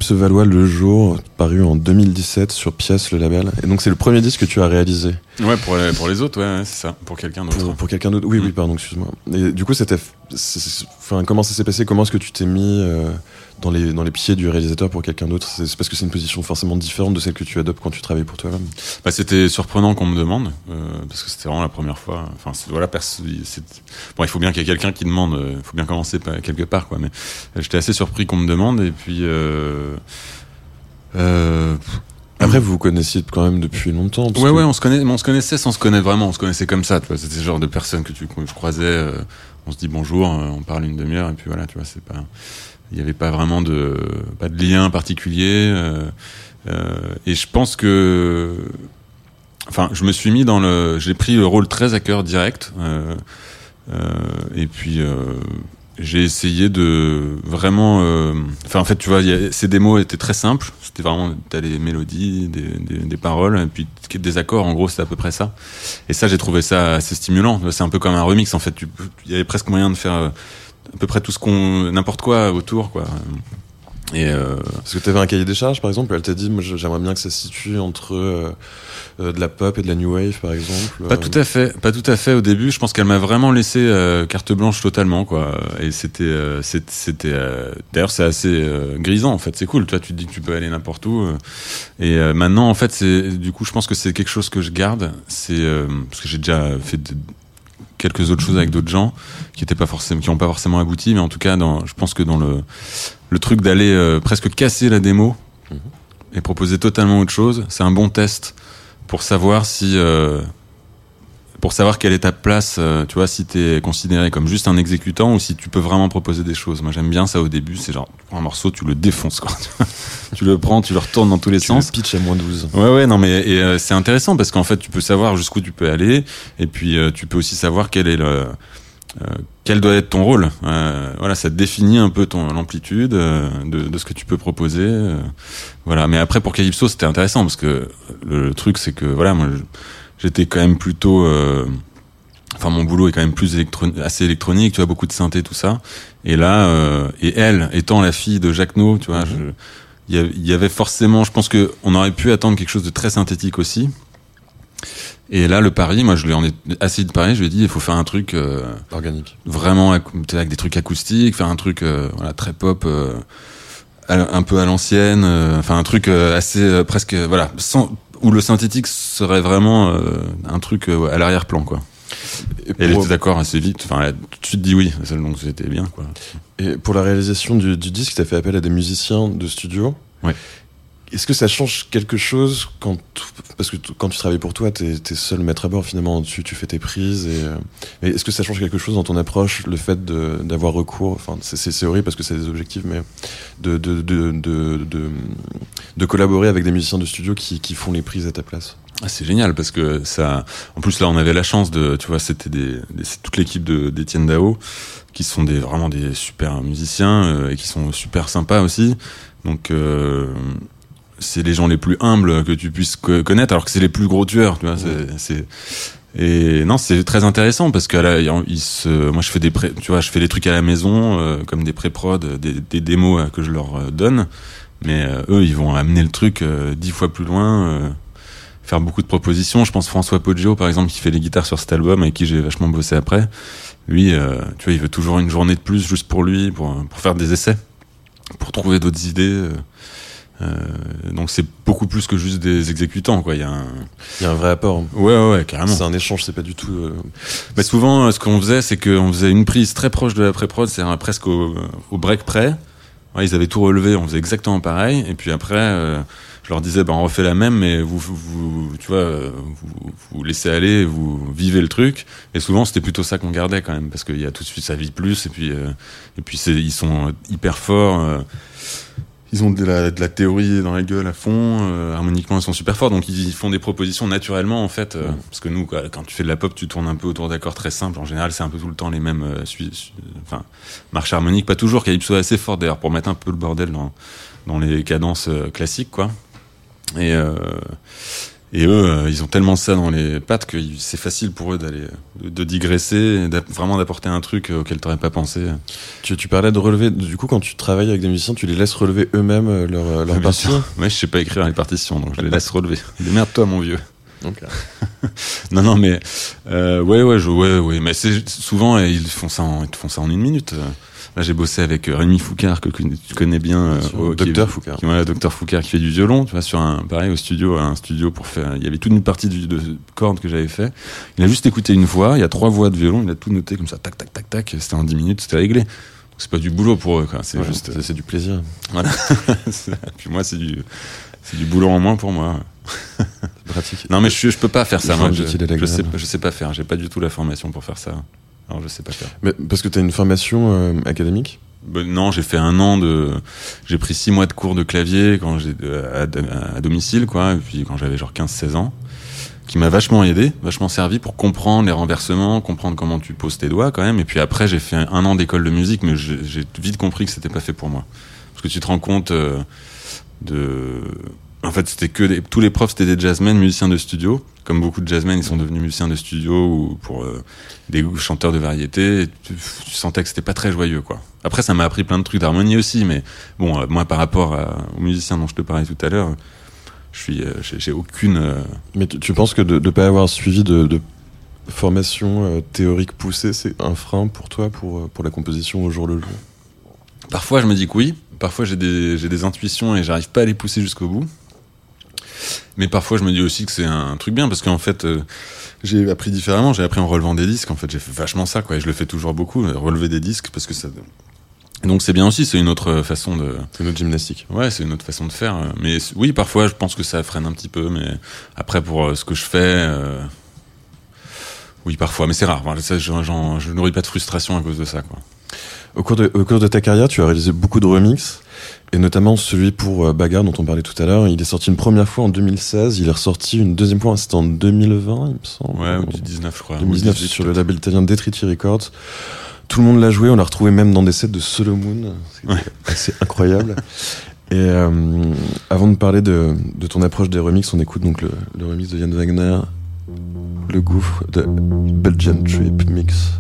Speaker 7: Calypso Valois, Le Jour, paru en 2017 sur Pièce le label. Et donc c'est le premier disque que tu as réalisé.
Speaker 3: Ouais, pour les, pour les autres, ouais, c'est ça. Pour quelqu'un d'autre.
Speaker 7: Pour, pour quelqu'un d'autre Oui, oui,
Speaker 3: Mm.
Speaker 7: pardon, excuse-moi. Et du coup, c'était. Enfin, comment ça s'est passé? Comment est-ce que tu t'es mis euh, dans, les, dans les pieds du réalisateur pour quelqu'un d'autre? C'est parce que c'est une position forcément différente de celle que tu adoptes quand tu travailles pour toi-même?
Speaker 3: Bah, c'était surprenant qu'on me demande, euh, parce que c'était vraiment la première fois. Enfin, voilà, perso- c'est- bon, il faut bien qu'il y ait quelqu'un qui demande. euh, Il faut bien commencer par- quelque part, quoi. Mais euh, j'étais assez surpris qu'on me demande, et puis. Euh, euh,
Speaker 7: Après, vous vous connaissiez quand même depuis longtemps. parce
Speaker 3: ouais,
Speaker 7: que-
Speaker 3: ouais, on se connaît, on se connaissait sans se connaître vraiment. On se connaissait comme ça, tu vois. C'était ce genre de personnes que tu que je croisais. euh, on se dit bonjour, euh, on parle une demi-heure, et puis voilà, tu vois, c'est pas. Il n'y avait pas vraiment de pas de lien particulier. euh, euh, et je pense que, enfin, je me suis mis dans le, j'ai pris le rôle très à cœur direct. Euh, et puis. euh, j'ai essayé de vraiment. euh, Enfin, en fait, tu vois, a- ces démos étaient très simples. C'était vraiment, t'as des mélodies, des, des, des paroles, et puis des accords. En gros, c'était à peu près ça. Et ça, j'ai trouvé ça assez stimulant. C'est un peu comme un remix, en fait. Il y avait presque moyen de faire à peu près tout ce qu'on, n'importe quoi autour, quoi. Et euh,
Speaker 2: Parce que tu avais un cahier des charges, par exemple, elle t'a dit, moi j'aimerais bien que ça se situe entre euh, euh, de la pop et de la new wave, par exemple.
Speaker 3: Pas tout à fait, pas tout à fait au début. Je pense qu'elle m'a vraiment laissé euh, carte blanche totalement, quoi. Et c'était, euh, c'était. euh, D'ailleurs, c'est assez euh, grisant en fait. C'est cool. Toi, tu te dis que tu peux aller n'importe où. euh. Et euh, maintenant, en fait, c'est du coup, je pense que c'est quelque chose que je garde. C'est euh, parce que j'ai déjà fait de- quelques autres choses avec d'autres gens qui étaient pas forcément, qui ont pas forcément abouti, mais en tout cas, dans, je pense que dans le le truc d'aller euh, presque casser la démo et proposer totalement autre chose, c'est un bon test pour savoir si euh, pour savoir quelle est ta place, euh, tu vois, si t'es considéré comme juste un exécutant ou si tu peux vraiment proposer des choses. Moi, j'aime bien ça au début. C'est genre, tu prends un morceau, tu le défonces, quoi. [LAUGHS] tu le prends, tu le retournes dans tous les
Speaker 2: Tu
Speaker 3: sens.
Speaker 2: le pitch à moins 12.
Speaker 3: Ouais, ouais, non, mais et, euh, c'est intéressant parce qu'en fait, tu peux savoir jusqu'où tu peux aller, et puis euh, tu peux aussi savoir quel est le, euh, quel doit être ton rôle. Euh, voilà, ça définit un peu ton l'amplitude euh, de, de ce que tu peux proposer. voilà, mais après pour Calypso, c'était intéressant parce que le, le truc, c'est que voilà, moi, je- j'étais quand même plutôt. euh, Enfin, mon boulot est quand même plus électro assez électronique, tu vois, beaucoup de synthé, tout ça. Et là, euh, et elle, étant la fille de Jacques No, tu vois, je, il y, a- il y avait forcément, je pense que on aurait pu attendre quelque chose de très synthétique aussi. Et là, le pari, moi, je lui en ai assez de pari, je lui ai dit, il faut faire un truc euh,
Speaker 2: Organique.
Speaker 3: vraiment acou- tu sais, avec des trucs acoustiques, faire un truc euh, voilà, très pop, euh, un peu à l'ancienne, euh, enfin un truc euh, assez euh, presque voilà, sans, où le synthétique serait vraiment euh, un truc euh, à l'arrière-plan quoi.
Speaker 2: Et
Speaker 3: elle était d'accord assez vite, enfin elle a tout de suite dit oui, donc c'était bien quoi.
Speaker 2: et pour la réalisation du, du disque, tu as fait appel à des musiciens de studio.
Speaker 3: Ouais.
Speaker 2: Est-ce que ça change quelque chose quand parce que quand tu travailles pour toi, t'es es seul maître à bord finalement dessus, tu fais tes prises et euh, mais est-ce que ça change quelque chose dans ton approche, le fait d'avoir recours, enfin c'est- horrible parce que c'est des objectifs, mais de de, de, de, de, collaborer avec des musiciens de studio qui, qui font les prises à ta place?
Speaker 3: Ah, c'est génial parce que ça. En plus là, on avait la chance de, tu vois, c'était des, des- toute l'équipe d'Étienne Dao qui sont des vraiment des super musiciens euh, et qui sont super sympas aussi. Donc euh, c'est les gens les plus humbles que tu puisses co- connaître, alors que c'est les plus gros tueurs, tu vois. c'est- C'est et non, c'est très intéressant parce que là, ils se, moi je fais des pré, tu vois, je fais des trucs à la maison euh, comme des pré-prod, des, des démos euh, que je leur euh, donne, mais euh, eux ils vont amener le truc dix fois plus loin. faire beaucoup de propositions. Je pense François Poggio, par exemple, qui fait les guitares sur cet album, avec qui j'ai vachement bossé après. Lui, tu vois, il veut toujours une journée de plus juste pour lui, pour, pour faire des essais, pour trouver d'autres idées. Euh, donc c'est beaucoup plus que juste des exécutants, quoi. Il y a un...
Speaker 2: Il y a un vrai apport.
Speaker 3: Ouais, ouais, ouais, carrément.
Speaker 2: C'est un échange, c'est pas du tout. euh,
Speaker 3: Mais souvent, euh, ce qu'on faisait, c'est qu'on faisait une prise très proche de la pré-prod, c'est presque au, au break près. Ouais, ils avaient tout relevé, on faisait exactement pareil. Et puis après, euh, je leur disais, ben, on refait la même, mais vous, vous, tu vois, vous, vous laissez aller, vous vivez le truc. Et souvent, c'était plutôt ça qu'on gardait quand même, parce qu'il y a tout de suite, ça vit plus. Et puis, euh, et puis ils sont hyper forts. euh, ils ont de la, de la théorie dans la gueule à fond, euh, harmoniquement ils sont super forts, donc ils font des propositions naturellement en fait. euh, Parce que nous, quoi, quand tu fais de la pop, tu tournes un peu autour d'accords très simples. En général, c'est un peu tout le temps les mêmes, euh, enfin, marches harmoniques, pas toujours. Calypso est assez fort d'ailleurs pour mettre un peu le bordel dans, dans les cadences euh, classiques, quoi. Et, euh, et eux, euh, ils ont tellement ça dans les pattes que c'est facile pour eux d'aller de, digresser, vraiment d'apporter un truc euh, auquel t'aurais pas pensé.
Speaker 2: Tu, tu parlais de relever. Du coup, quand tu travailles avec des musiciens, tu les laisses relever eux-mêmes euh, leur, leur
Speaker 3: sûr. Ouais, je sais pas écrire les partitions, donc je les laisse relever. [LAUGHS] Démerde-toi, mon vieux.
Speaker 2: Donc, [LAUGHS]
Speaker 3: Non, non, mais euh, ouais, ouais, je, ouais, ouais, mais c'est souvent ils font ça, en, ils te font ça en une minute. Là, j'ai bossé avec euh, Rémi Foucard que tu connais bien, euh,
Speaker 2: Docteur Foucard.
Speaker 3: qui, ouais, docteur Foucard qui fait du violon, tu vois, sur un pareil au studio, un studio pour faire. Il y avait toute une partie du, de cordes que j'avais fait. Il a juste écouté une fois. Il y a trois voix de violon. Il a tout noté comme ça, tac, tac, tac, tac. C'était en dix minutes, c'était réglé. C'est pas du boulot pour eux, quoi. C'est
Speaker 2: ouais,
Speaker 3: juste.
Speaker 2: c'est- du plaisir.
Speaker 3: Voilà. [LAUGHS] Puis moi, c'est du, c'est du boulot en moins pour moi.
Speaker 2: C'est pratique.
Speaker 3: Non, mais je, je peux pas faire ça. Moi,
Speaker 2: faut
Speaker 3: je, je sais, je sais pas faire. J'ai pas du tout la formation pour faire ça. Alors, je sais pas faire.
Speaker 2: Mais parce que tu as une formation euh, académique?
Speaker 3: Ben, non, j'ai fait un an de. J'ai pris six mois de cours de clavier quand j'ai à, à- à domicile, quoi. Et puis quand j'avais genre 15-16 ans, qui m'a vachement aidé, vachement servi pour comprendre les renversements, comprendre comment tu poses tes doigts, quand même. Et puis après, j'ai fait un, un an d'école de musique, mais j'ai j'ai vite compris que c'était pas fait pour moi, parce que tu te rends compte euh, de En fait, c'était que des- tous les profs, c'était des jazzmen, musiciens de studio. Comme beaucoup de jazzmen, ils sont devenus musiciens de studio ou pour euh, des chanteurs de variété. Et tu, tu sentais que c'était pas très joyeux, quoi. Après, ça m'a appris plein de trucs d'harmonie aussi, mais bon, euh, moi, par rapport à- aux musiciens dont je te parlais tout à l'heure, je suis, euh, j'ai aucune.
Speaker 2: Mais tu, tu penses que de ne pas avoir suivi de, de formation théorique poussée, c'est un frein pour toi, pour, pour la composition au jour le jour?
Speaker 3: Parfois, je me dis que oui. Parfois, j'ai des, j'ai des intuitions et j'arrive pas à les pousser jusqu'au bout. Mais parfois, je me dis aussi que c'est un truc bien parce qu'en fait, euh, j'ai appris différemment. J'ai appris en relevant des disques. En fait, j'ai fait vachement ça, quoi. Et je le fais toujours beaucoup, euh, relever des disques parce que ça. Donc, c'est bien aussi. C'est une autre façon de.
Speaker 2: C'est notre gymnastique.
Speaker 3: Ouais, c'est une autre façon de faire. euh, Mais oui, parfois, je pense que ça freine un petit peu. Mais après, pour ce que je fais. euh, Oui, parfois, mais c'est rare. Ça, j'en- je nourris pas de frustration à cause de ça, quoi.
Speaker 2: Au cours, de, au cours de ta carrière, tu as réalisé beaucoup de remixes, et notamment celui pour euh, Bagarre dont on parlait tout à l'heure. Il est sorti une première fois en 2016, il est ressorti une deuxième fois, c'était en 2020, il me semble.
Speaker 3: Ouais, ou du 19, je crois. ou
Speaker 2: 2019
Speaker 3: 18,
Speaker 2: sur le label italien Detriti Records. Tout le monde l'a joué, on l'a retrouvé même dans des sets de Solo Moon. C'est
Speaker 3: Ouais.
Speaker 2: incroyable. Et euh, avant de parler de, de ton approche des remixes, on écoute donc le, le remix de Yann Wagner, le gouffre de Belgian Trip Mix.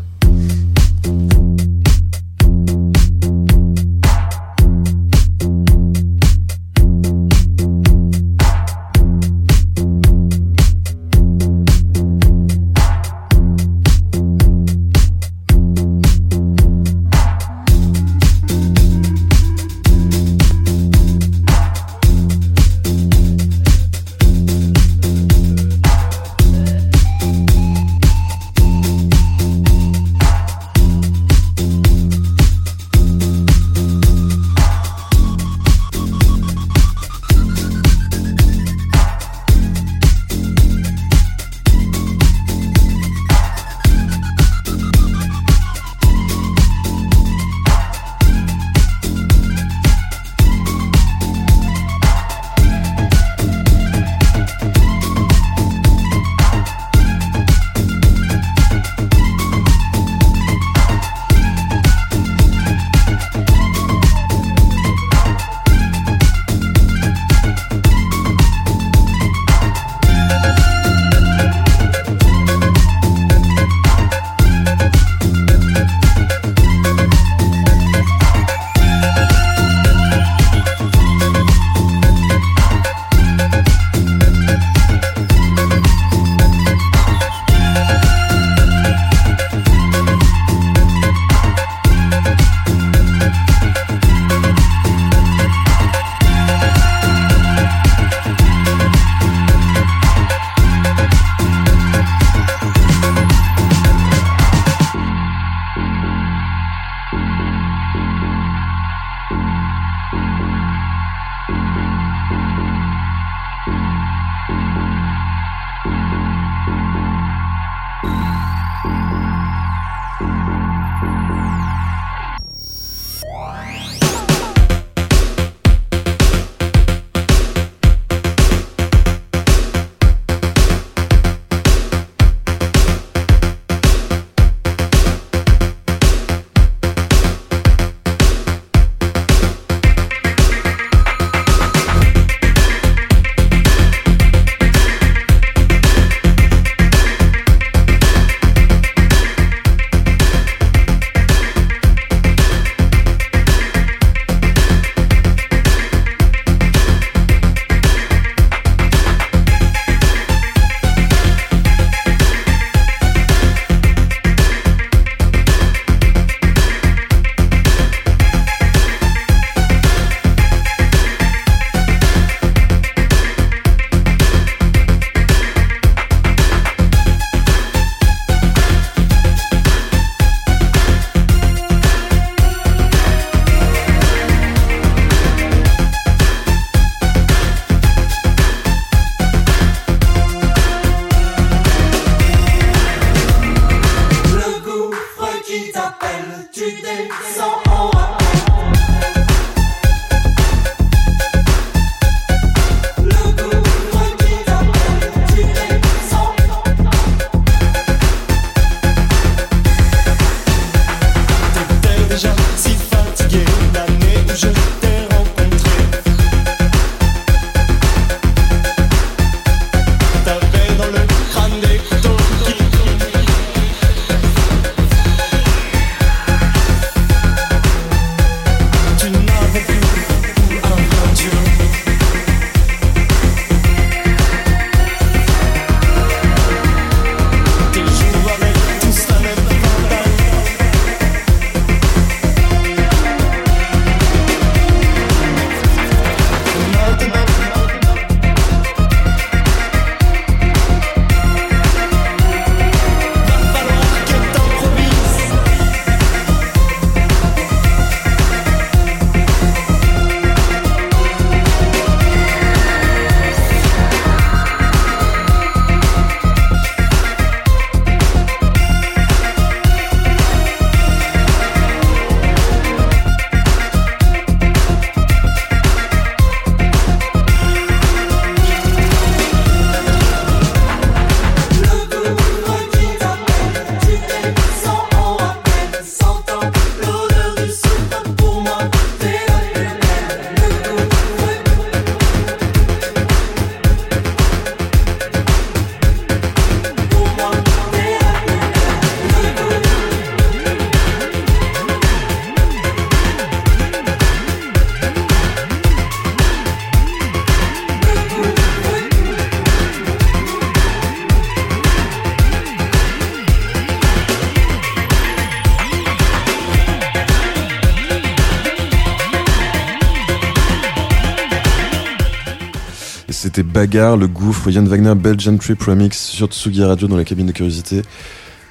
Speaker 2: C'était Bagarre, le gouffre, Yann Wagner, Belgian Trip Remix sur Tsugi Radio dans la cabine de curiosité.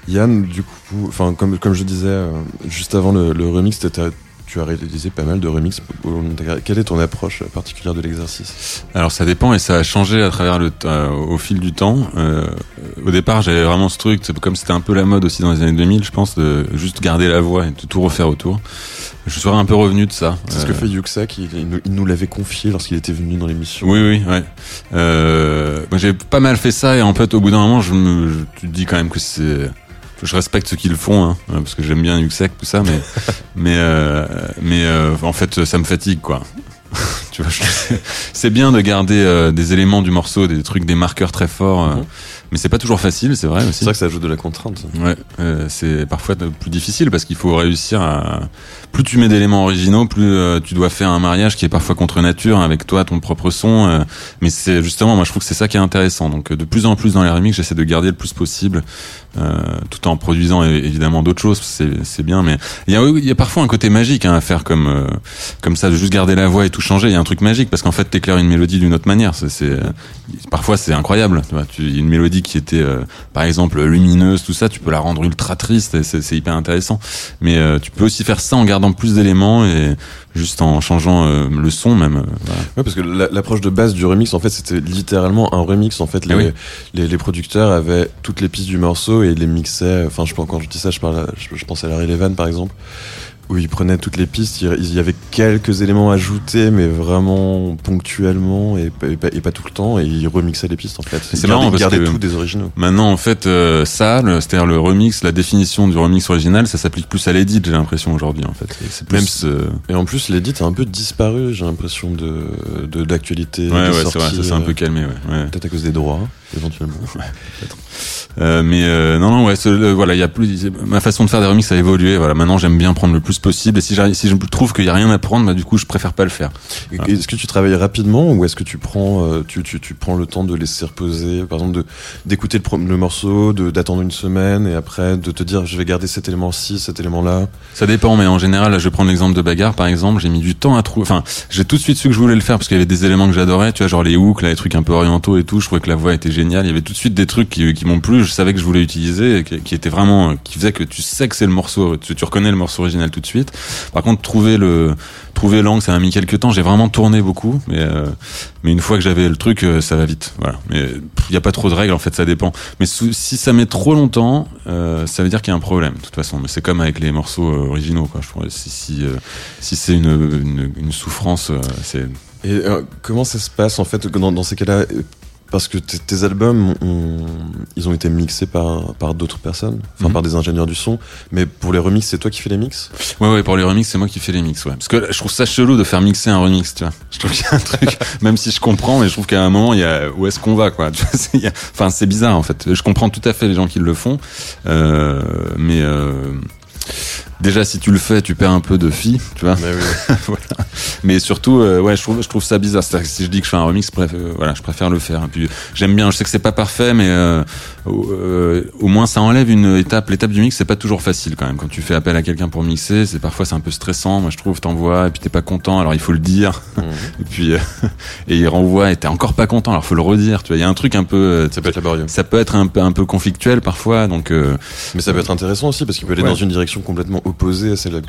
Speaker 2: Yann, du coup, enfin, comme, comme je disais euh, juste avant le, remix, t'étais- tu as réalisé pas mal de remix. Quelle est ton approche particulière de l'exercice?
Speaker 3: Alors ça dépend et ça a changé à travers le euh, au fil du temps. Euh, au départ, j'avais vraiment ce truc, comme c'était un peu la mode aussi dans les années 2000, je pense, de juste garder la voix et de tout refaire autour. Je serais un peu revenu de ça.
Speaker 2: C'est ce
Speaker 3: Euh,
Speaker 2: que fait Yuxak, il, il nous- l'avait confié lorsqu'il était venu dans l'émission.
Speaker 3: Oui, oui, ouais. Euh, moi, j'ai pas mal fait ça et en fait, au bout d'un moment, je me, je, tu te dis quand même que c'est, je respecte ceux qui le font, hein, parce que j'aime bien Yuxek, tout ça, mais, [LAUGHS] mais, euh, mais euh, en fait, ça me fatigue, quoi. [LAUGHS] tu vois, je- c'est bien de garder euh, des éléments du morceau, des trucs, des marqueurs très forts, euh,
Speaker 2: Mhm.
Speaker 3: Mais c'est pas toujours facile, c'est vrai aussi.
Speaker 2: C'est vrai que ça ajoute de la contrainte. ça.
Speaker 3: Ouais, euh, c'est parfois plus difficile parce qu'il faut réussir à. Plus tu mets d'éléments originaux, plus euh, tu dois faire un mariage qui est parfois contre nature avec toi, ton propre son. euh, mais c'est justement, moi je trouve que c'est ça qui est intéressant. Donc euh, de plus en plus dans les remixes, j'essaie de garder le plus possible, euh, tout en produisant évidemment d'autres choses. C'est c'est bien, mais il y a il y a parfois un côté magique hein, à faire comme euh, comme ça, de juste garder la voix et tout changer. Il y a un truc magique parce qu'en fait t'éclaires une mélodie d'une autre manière. C'est parfois c'est incroyable. Tu vois, tu, une mélodie qui était euh, par exemple lumineuse, tout ça, tu peux la rendre ultra triste et c'est hyper intéressant. Mais euh, tu peux aussi faire ça en gardant plus d'éléments et juste en changeant euh, le son même. euh, voilà.
Speaker 2: Ouais, parce que la- l'approche de base du remix, en fait, c'était littéralement un remix. En fait, les,
Speaker 3: Ah oui.
Speaker 2: les, les producteurs avaient toutes les pistes du morceau et les mixaient. Enfin, je pense quand je dis ça, je parle, à- je, je pense à Larry Levan, par exemple, où ils prenaient toutes les pistes. Il y avait quelques éléments ajoutés, mais vraiment ponctuellement et, pas- et pas, et pas tout le temps. Et ils remixaient les pistes, en fait.
Speaker 3: c'est marrant parce que-
Speaker 2: tout des originaux.
Speaker 3: Maintenant, en fait, euh, ça, c'est-à-dire le remix, la définition du remix original, ça s'applique plus à l'edit, j'ai l'impression aujourd'hui, en fait. Et C'est plus.
Speaker 2: Même
Speaker 3: euh,
Speaker 2: Et en plus, l'édit a un peu disparu, j'ai l'impression de de- d'actualité.
Speaker 3: ouais, ouais, c'est vrai, ça s'est un
Speaker 2: euh,
Speaker 3: peu calmé, ouais. ouais.
Speaker 2: Peut-être à cause des droits, éventuellement. [LAUGHS]
Speaker 3: Euh, mais euh, non, non, ouais, ce- voilà, il y a plus. Ma façon de faire des remixes a évolué. Voilà, maintenant j'aime bien prendre le plus possible. Et si, si je trouve qu'il y a rien à prendre, bah du coup, je préfère pas le faire. Voilà.
Speaker 2: Est-ce que tu travailles rapidement ou est-ce que tu prends, euh, tu, tu, tu prends le temps de laisser reposer, par exemple, d'écouter le, le morceau, d'attendre une semaine et après de te dire je vais garder cet élément-ci, cet élément-là?
Speaker 3: Ça dépend, mais en général, là, je vais prendre l'exemple de bagarre, par exemple. J'ai mis du temps à trouver. Enfin, j'ai tout de suite su que je voulais le faire parce qu'il y avait des éléments que j'adorais. Tu vois, genre les hooks, là, les trucs un peu orientaux et tout. Je trouvais que la voix était géniale. Il y avait tout de suite des trucs qui, m'ont plu. Je savais que je voulais utiliser, qui, qui étaient vraiment, qui faisaient que tu sais que c'est le morceau. Tu, reconnais le morceau original tout de suite. Par contre, trouver le, trouver l'angle, ça m'a mis quelques temps. J'ai vraiment tourné beaucoup, mais euh, mais une fois que j'avais le truc, euh, ça va vite. Mais il y a pas trop de règles. En fait, ça dépend. Mais si ça met trop longtemps, euh, ça veut dire qu'il y a un problème. De toute façon, mais c'est comme avec les morceaux originaux. Quoi. Je trouve si si, si c'est une, une souffrance, c'est
Speaker 2: Et comment ça se passe en fait dans, ces cas-là? Parce que tes, albums, ils ont été mixés par, par d'autres personnes, enfin
Speaker 3: Mhm.
Speaker 2: par des ingénieurs du son. Mais pour les remixes, c'est toi qui fais les mix?
Speaker 3: Ouais, ouais, pour les remixes, c'est moi qui fais les mix, ouais. Parce que là, je trouve ça chelou de faire mixer un remix, tu vois. Je trouve qu'il y a un truc, [LAUGHS] même si je comprends, mais je trouve qu'à un moment, il y a, où est-ce qu'on va, quoi? Enfin, c'est bizarre, en fait. Je comprends tout à fait les gens qui le font, euh, mais, euh, déjà, si tu le fais, tu perds un peu de fille, tu vois.
Speaker 2: Mais oui. [LAUGHS]
Speaker 3: voilà. Mais surtout, euh, ouais, je trouve, je trouve ça bizarre. C'est-à-dire que si je dis que je fais un remix, euh, voilà, je préfère le faire. Et puis, j'aime bien. Je sais que c'est pas parfait, mais euh, au, euh, au moins ça enlève une étape. L'étape du mix, c'est pas toujours facile quand même. Quand tu fais appel à quelqu'un pour mixer, c'est parfois c'est un peu stressant. Moi, je trouve, t'envoies et puis t'es pas content. Alors il faut le dire.
Speaker 2: Mhm. [LAUGHS]
Speaker 3: Et puis euh, [LAUGHS] et il renvoie et t'es encore pas content. Alors faut le redire. Tu vois, il y a un truc un peu.
Speaker 2: Ça peut être laborieux.
Speaker 3: ça peut être un peu un peu conflictuel parfois. Donc euh,
Speaker 2: Mais ça peut être intéressant aussi parce qu'il peut aller
Speaker 3: Ouais.
Speaker 2: dans une direction complètement opposée à celle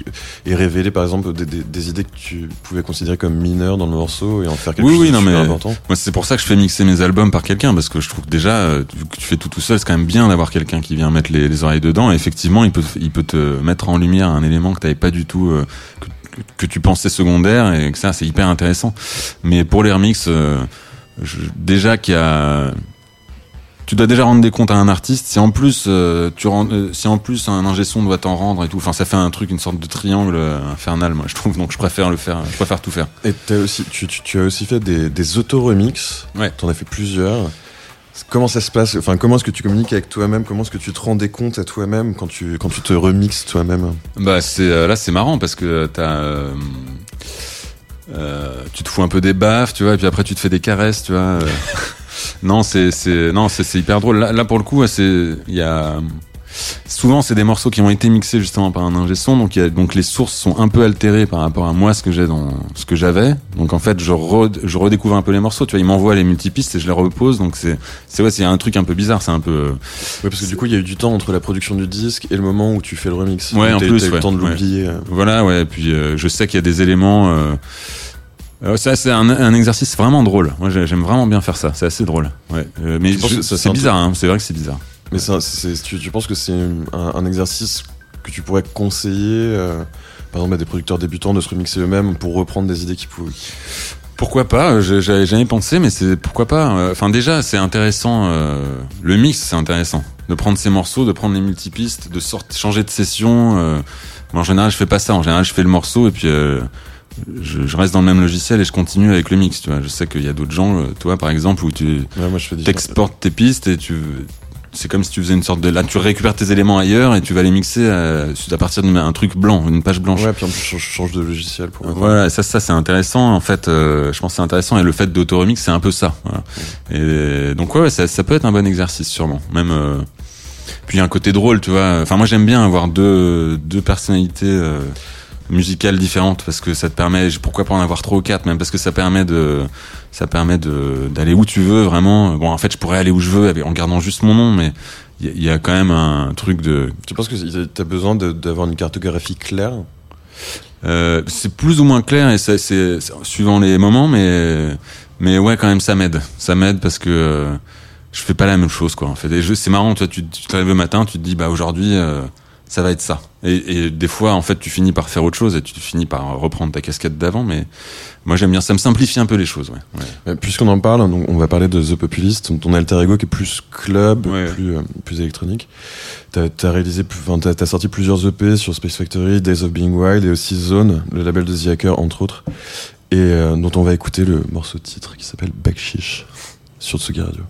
Speaker 2: et révéler par exemple des, des, des idées que tu pouvais considérer comme mineures dans le morceau et en faire quelque
Speaker 3: Oui,
Speaker 2: chose
Speaker 3: oui,
Speaker 2: de
Speaker 3: non,
Speaker 2: super
Speaker 3: mais-
Speaker 2: important.
Speaker 3: Moi, c'est pour ça que je fais mixer mes albums par quelqu'un, parce que je trouve que déjà, euh, vu que tu fais tout tout seul, c'est quand même bien d'avoir quelqu'un qui vient mettre les, les oreilles dedans. Et effectivement, il peut, il peut te mettre en lumière un élément que tu pas du tout, euh, que, que tu pensais secondaire, et que ça, c'est hyper intéressant. Mais pour les remixes, euh, je- déjà qu'il y a tu dois déjà rendre des comptes à un artiste. Si en plus euh, tu rends, euh, si en plus un ingé son doit t'en rendre et tout, enfin ça fait un truc, une sorte de triangle euh, infernal, moi je trouve. Donc je préfère le faire, je préfère tout faire.
Speaker 2: Et t'as aussi, tu, tu, tu as aussi fait des, des auto-remix.
Speaker 3: Ouais.
Speaker 2: T'en as fait plusieurs. Comment ça se passe? Enfin, comment est-ce que tu communiques avec toi-même? Comment est-ce que tu te rends des comptes à toi-même quand tu, quand tu te remixes toi-même?
Speaker 3: Bah c'est euh, là c'est marrant parce que t'as euh, euh, tu te fous un peu des baffes tu vois et puis après tu te fais des caresses tu vois euh. [LAUGHS] non c'est c'est non c'est c'est hyper drôle là, là pour le coup c'est il y a souvent c'est des morceaux qui ont été mixés justement par un ingé son, donc, a- donc les sources sont un peu altérées par rapport à moi, ce que j'ai dans ce que j'avais. Donc en fait, je, re- je redécouvre un peu les morceaux. Tu vois, il m'envoie les multipistes et je les repose. Donc c'est c'est ouais, c'est un truc un peu bizarre. C'est un peu
Speaker 2: Ouais, parce que du coup, il y a eu du temps entre la production du disque et le moment où tu fais le remix.
Speaker 3: Ouais, en plus,
Speaker 2: eu
Speaker 3: ouais,
Speaker 2: le temps de l'oublier.
Speaker 3: Voilà, ouais. Puis euh, je sais qu'il y a des éléments. Euh... euh, ça, c'est un, un exercice vraiment drôle. Moi, j'ai- j'aime vraiment bien faire ça. C'est assez drôle. Ouais. Euh, mais
Speaker 2: c'est
Speaker 3: bizarre. Hein. C'est vrai que c'est bizarre.
Speaker 2: Mais ça, tu, tu penses que c'est un, un exercice que tu pourrais conseiller, euh, par exemple, à des producteurs débutants de se remixer eux-mêmes pour reprendre des idées qui pouvaient?
Speaker 3: Pourquoi pas? J'avais jamais pensé, mais c'est pourquoi pas? Enfin, déjà, c'est intéressant. le mix, c'est intéressant. De prendre ces morceaux, de prendre les multipistes, de sortir, changer de session. moi, en général, je fais pas ça. En général, je fais le morceau et puis je, je reste dans le même logiciel et je continue avec le mix. Tu vois, je sais qu'il y a d'autres gens, euh, toi, par exemple, où tu
Speaker 2: Ouais, moi, je fais des.
Speaker 3: t'exportes tes pistes et tu c'est comme si tu faisais une sorte de là tu récupères tes éléments ailleurs et tu vas les mixer à, à partir d'un truc blanc une page blanche
Speaker 2: Ouais, puis en plus, je change, de logiciel pour.
Speaker 3: voilà, ça, ça c'est intéressant. En fait, euh, je pense que c'est intéressant. Et le fait d'autoremix, c'est un peu ça. Voilà. Et donc ouais, ouais, ça, ça peut être un bon exercice sûrement. Même euh, puis il y a un côté drôle, tu vois. Enfin, moi j'aime bien avoir deux deux personnalités euh, musicales différentes parce que ça te permet. Pourquoi pas en avoir trois ou quatre, même parce que ça permet de ça permet de d'aller où tu veux vraiment. Bon, en fait, je pourrais aller où je veux en gardant juste mon nom, mais il y, a- quand même un truc de
Speaker 2: Tu penses que t'as besoin d'avoir une cartographie claire?
Speaker 3: Euh, c'est plus ou moins clair et c'est suivant les moments, mais mais ouais, quand même, ça m'aide. Ça m'aide parce que euh, je fais pas la même chose, quoi. En fait, c'est marrant, toi, tu, tu te lèves le matin, tu te dis, bah aujourd'hui, euh, ça va être ça. Et, et des fois, en fait, tu finis par faire autre chose et tu finis par reprendre ta casquette d'avant, mais moi j'aime bien, ça me simplifie un peu les choses, ouais. ouais.
Speaker 2: Puisqu'on en parle, on va parler de The Populist, ton alter ego qui est plus club,
Speaker 3: Ouais.
Speaker 2: plus, euh, plus électronique. T'as as réalisé, enfin, t'as as sorti plusieurs EP sur Space Factory, Days of Being Wild et aussi Zone, le label de The Hacker entre autres, et euh, dont on va écouter le morceau titre qui s'appelle Backshish sur Tsugi Radio.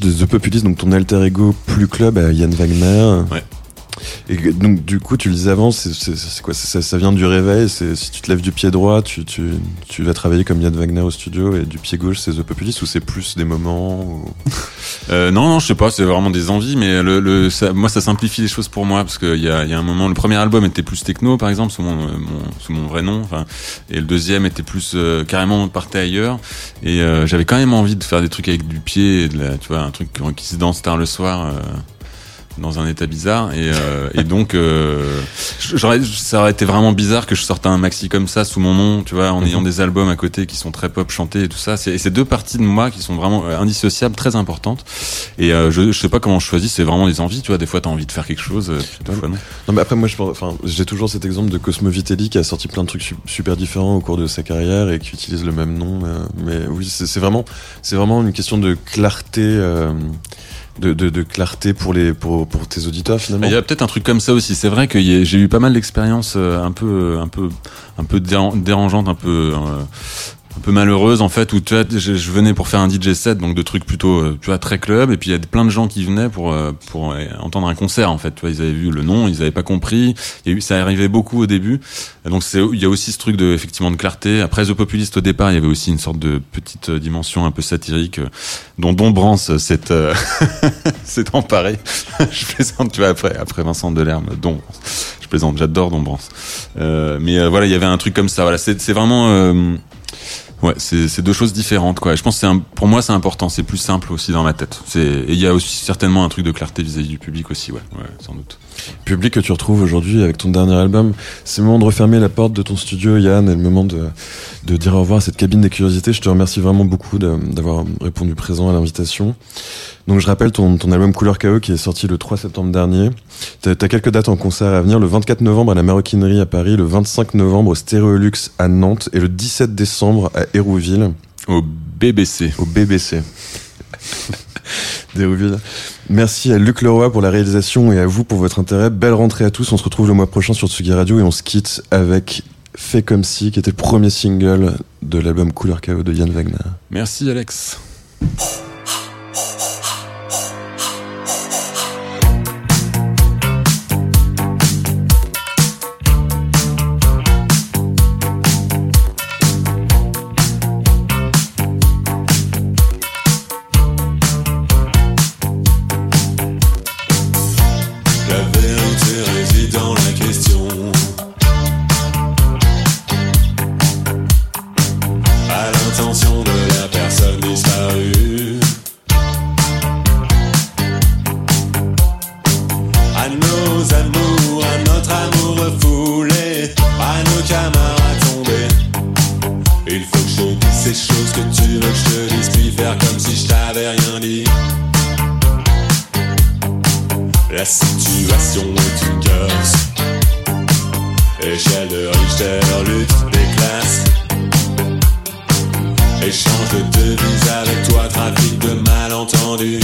Speaker 2: De The Populist, donc ton alter ego plus club à Yann Wagner.
Speaker 3: Ouais.
Speaker 2: Et donc du coup, tu le disais avant, c'est c'est- c'est quoi? Ça, ça vient du réveil. C'est si tu te lèves du pied droit, tu, tu, tu vas travailler comme Yann Wagner au studio, et du pied gauche, c'est The Populist ou c'est plus des moments. ou-
Speaker 3: Euh, non, non, je sais pas, c'est vraiment des envies, mais le, le, ça, moi, ça simplifie les choses pour moi, parce qu'il y a, y a un moment, le premier album était plus techno, par exemple, sous mon, euh, mon, sous mon vrai nom, et le deuxième était plus euh, carrément partait ailleurs, et euh, j'avais quand même envie de faire des trucs avec du pied, tu vois, un truc qui se danse tard le soir. Dans un état bizarre et, euh, et donc euh, ça aurait été vraiment bizarre que je sorte un maxi comme ça sous mon nom tu vois en ayant des albums à côté qui sont très pop chantés et tout ça. C'est deux parties de moi qui sont vraiment euh, indissociables très importantes. Et euh, je, je sais pas comment je choisis c'est vraiment des envies tu vois. Des fois t'as envie de faire quelque chose euh, puis des fois non.
Speaker 2: Non, mais après, moi, je enfin, j'ai toujours cet exemple de Cosmo Vitelli qui a sorti plein de trucs su- super différents au cours de sa carrière et qui utilise le même nom. euh, mais oui, c'est c'est vraiment, c'est vraiment une question de clarté, euh, de, de, de clarté pour les, pour, pour tes auditeurs finalement.
Speaker 3: Il y a peut-être un truc comme ça aussi. C'est vrai que j'ai eu pas mal d'expériences euh, un peu, un peu, un peu déran- dérangeantes, un peu, euh, un peu malheureuses en fait. Où tu vois, je, je venais pour faire un DJ set, donc de trucs plutôt, euh, tu vois, très club. Et puis il y a plein de gens qui venaient pour euh, pour euh, entendre un concert en fait. Tu vois, ils avaient vu le nom, ils avaient pas compris. Il ça arrivait beaucoup au début. Donc c'est, il y a aussi ce truc de effectivement de clarté. Après The Populist au départ, il y avait aussi une sorte de petite dimension un peu satirique dont Don Brance s'est euh, [LAUGHS] s'est emparé. [LAUGHS] je plaisante, tu vois, après, après Vincent Delerme, Don Brance. Je plaisante, j'adore Don Brance. Euh, mais euh, voilà, il y avait un truc comme ça. Voilà, c'est c'est vraiment. Ouais, c'est deux choses différentes, quoi. Je pense que un- pour moi c'est important, c'est plus simple aussi dans ma tête. Et il y a aussi certainement un truc de clarté vis-à-vis du public aussi, ouais, ouais, sans doute.
Speaker 2: Public que tu retrouves aujourd'hui avec ton dernier album. C'est le moment de refermer la porte de ton studio, Yann, et le moment de, de dire au revoir à cette cabine des curiosités. Je te remercie vraiment beaucoup d'avoir répondu présent à l'invitation. Donc je rappelle ton, ton album Couleur KO qui est sorti le 3 septembre dernier. T'as as quelques dates en concert à venir, le 24 novembre à la Maroquinerie à Paris, le 25 novembre au Stéréolux à Nantes et le 17 décembre à Hérouville,
Speaker 3: Au BBC.
Speaker 2: au BBC. [LAUGHS] Merci à Luc Leroy pour la réalisation et à vous pour votre intérêt. Belle rentrée à tous. On se retrouve le mois prochain sur Tsugi Radio et on se quitte avec Fait comme si, qui était le premier single de l'album Couleur KO de Yann Wagner.
Speaker 3: Merci Alex.
Speaker 4: Échange de devises avec toi, trafic de malentendus.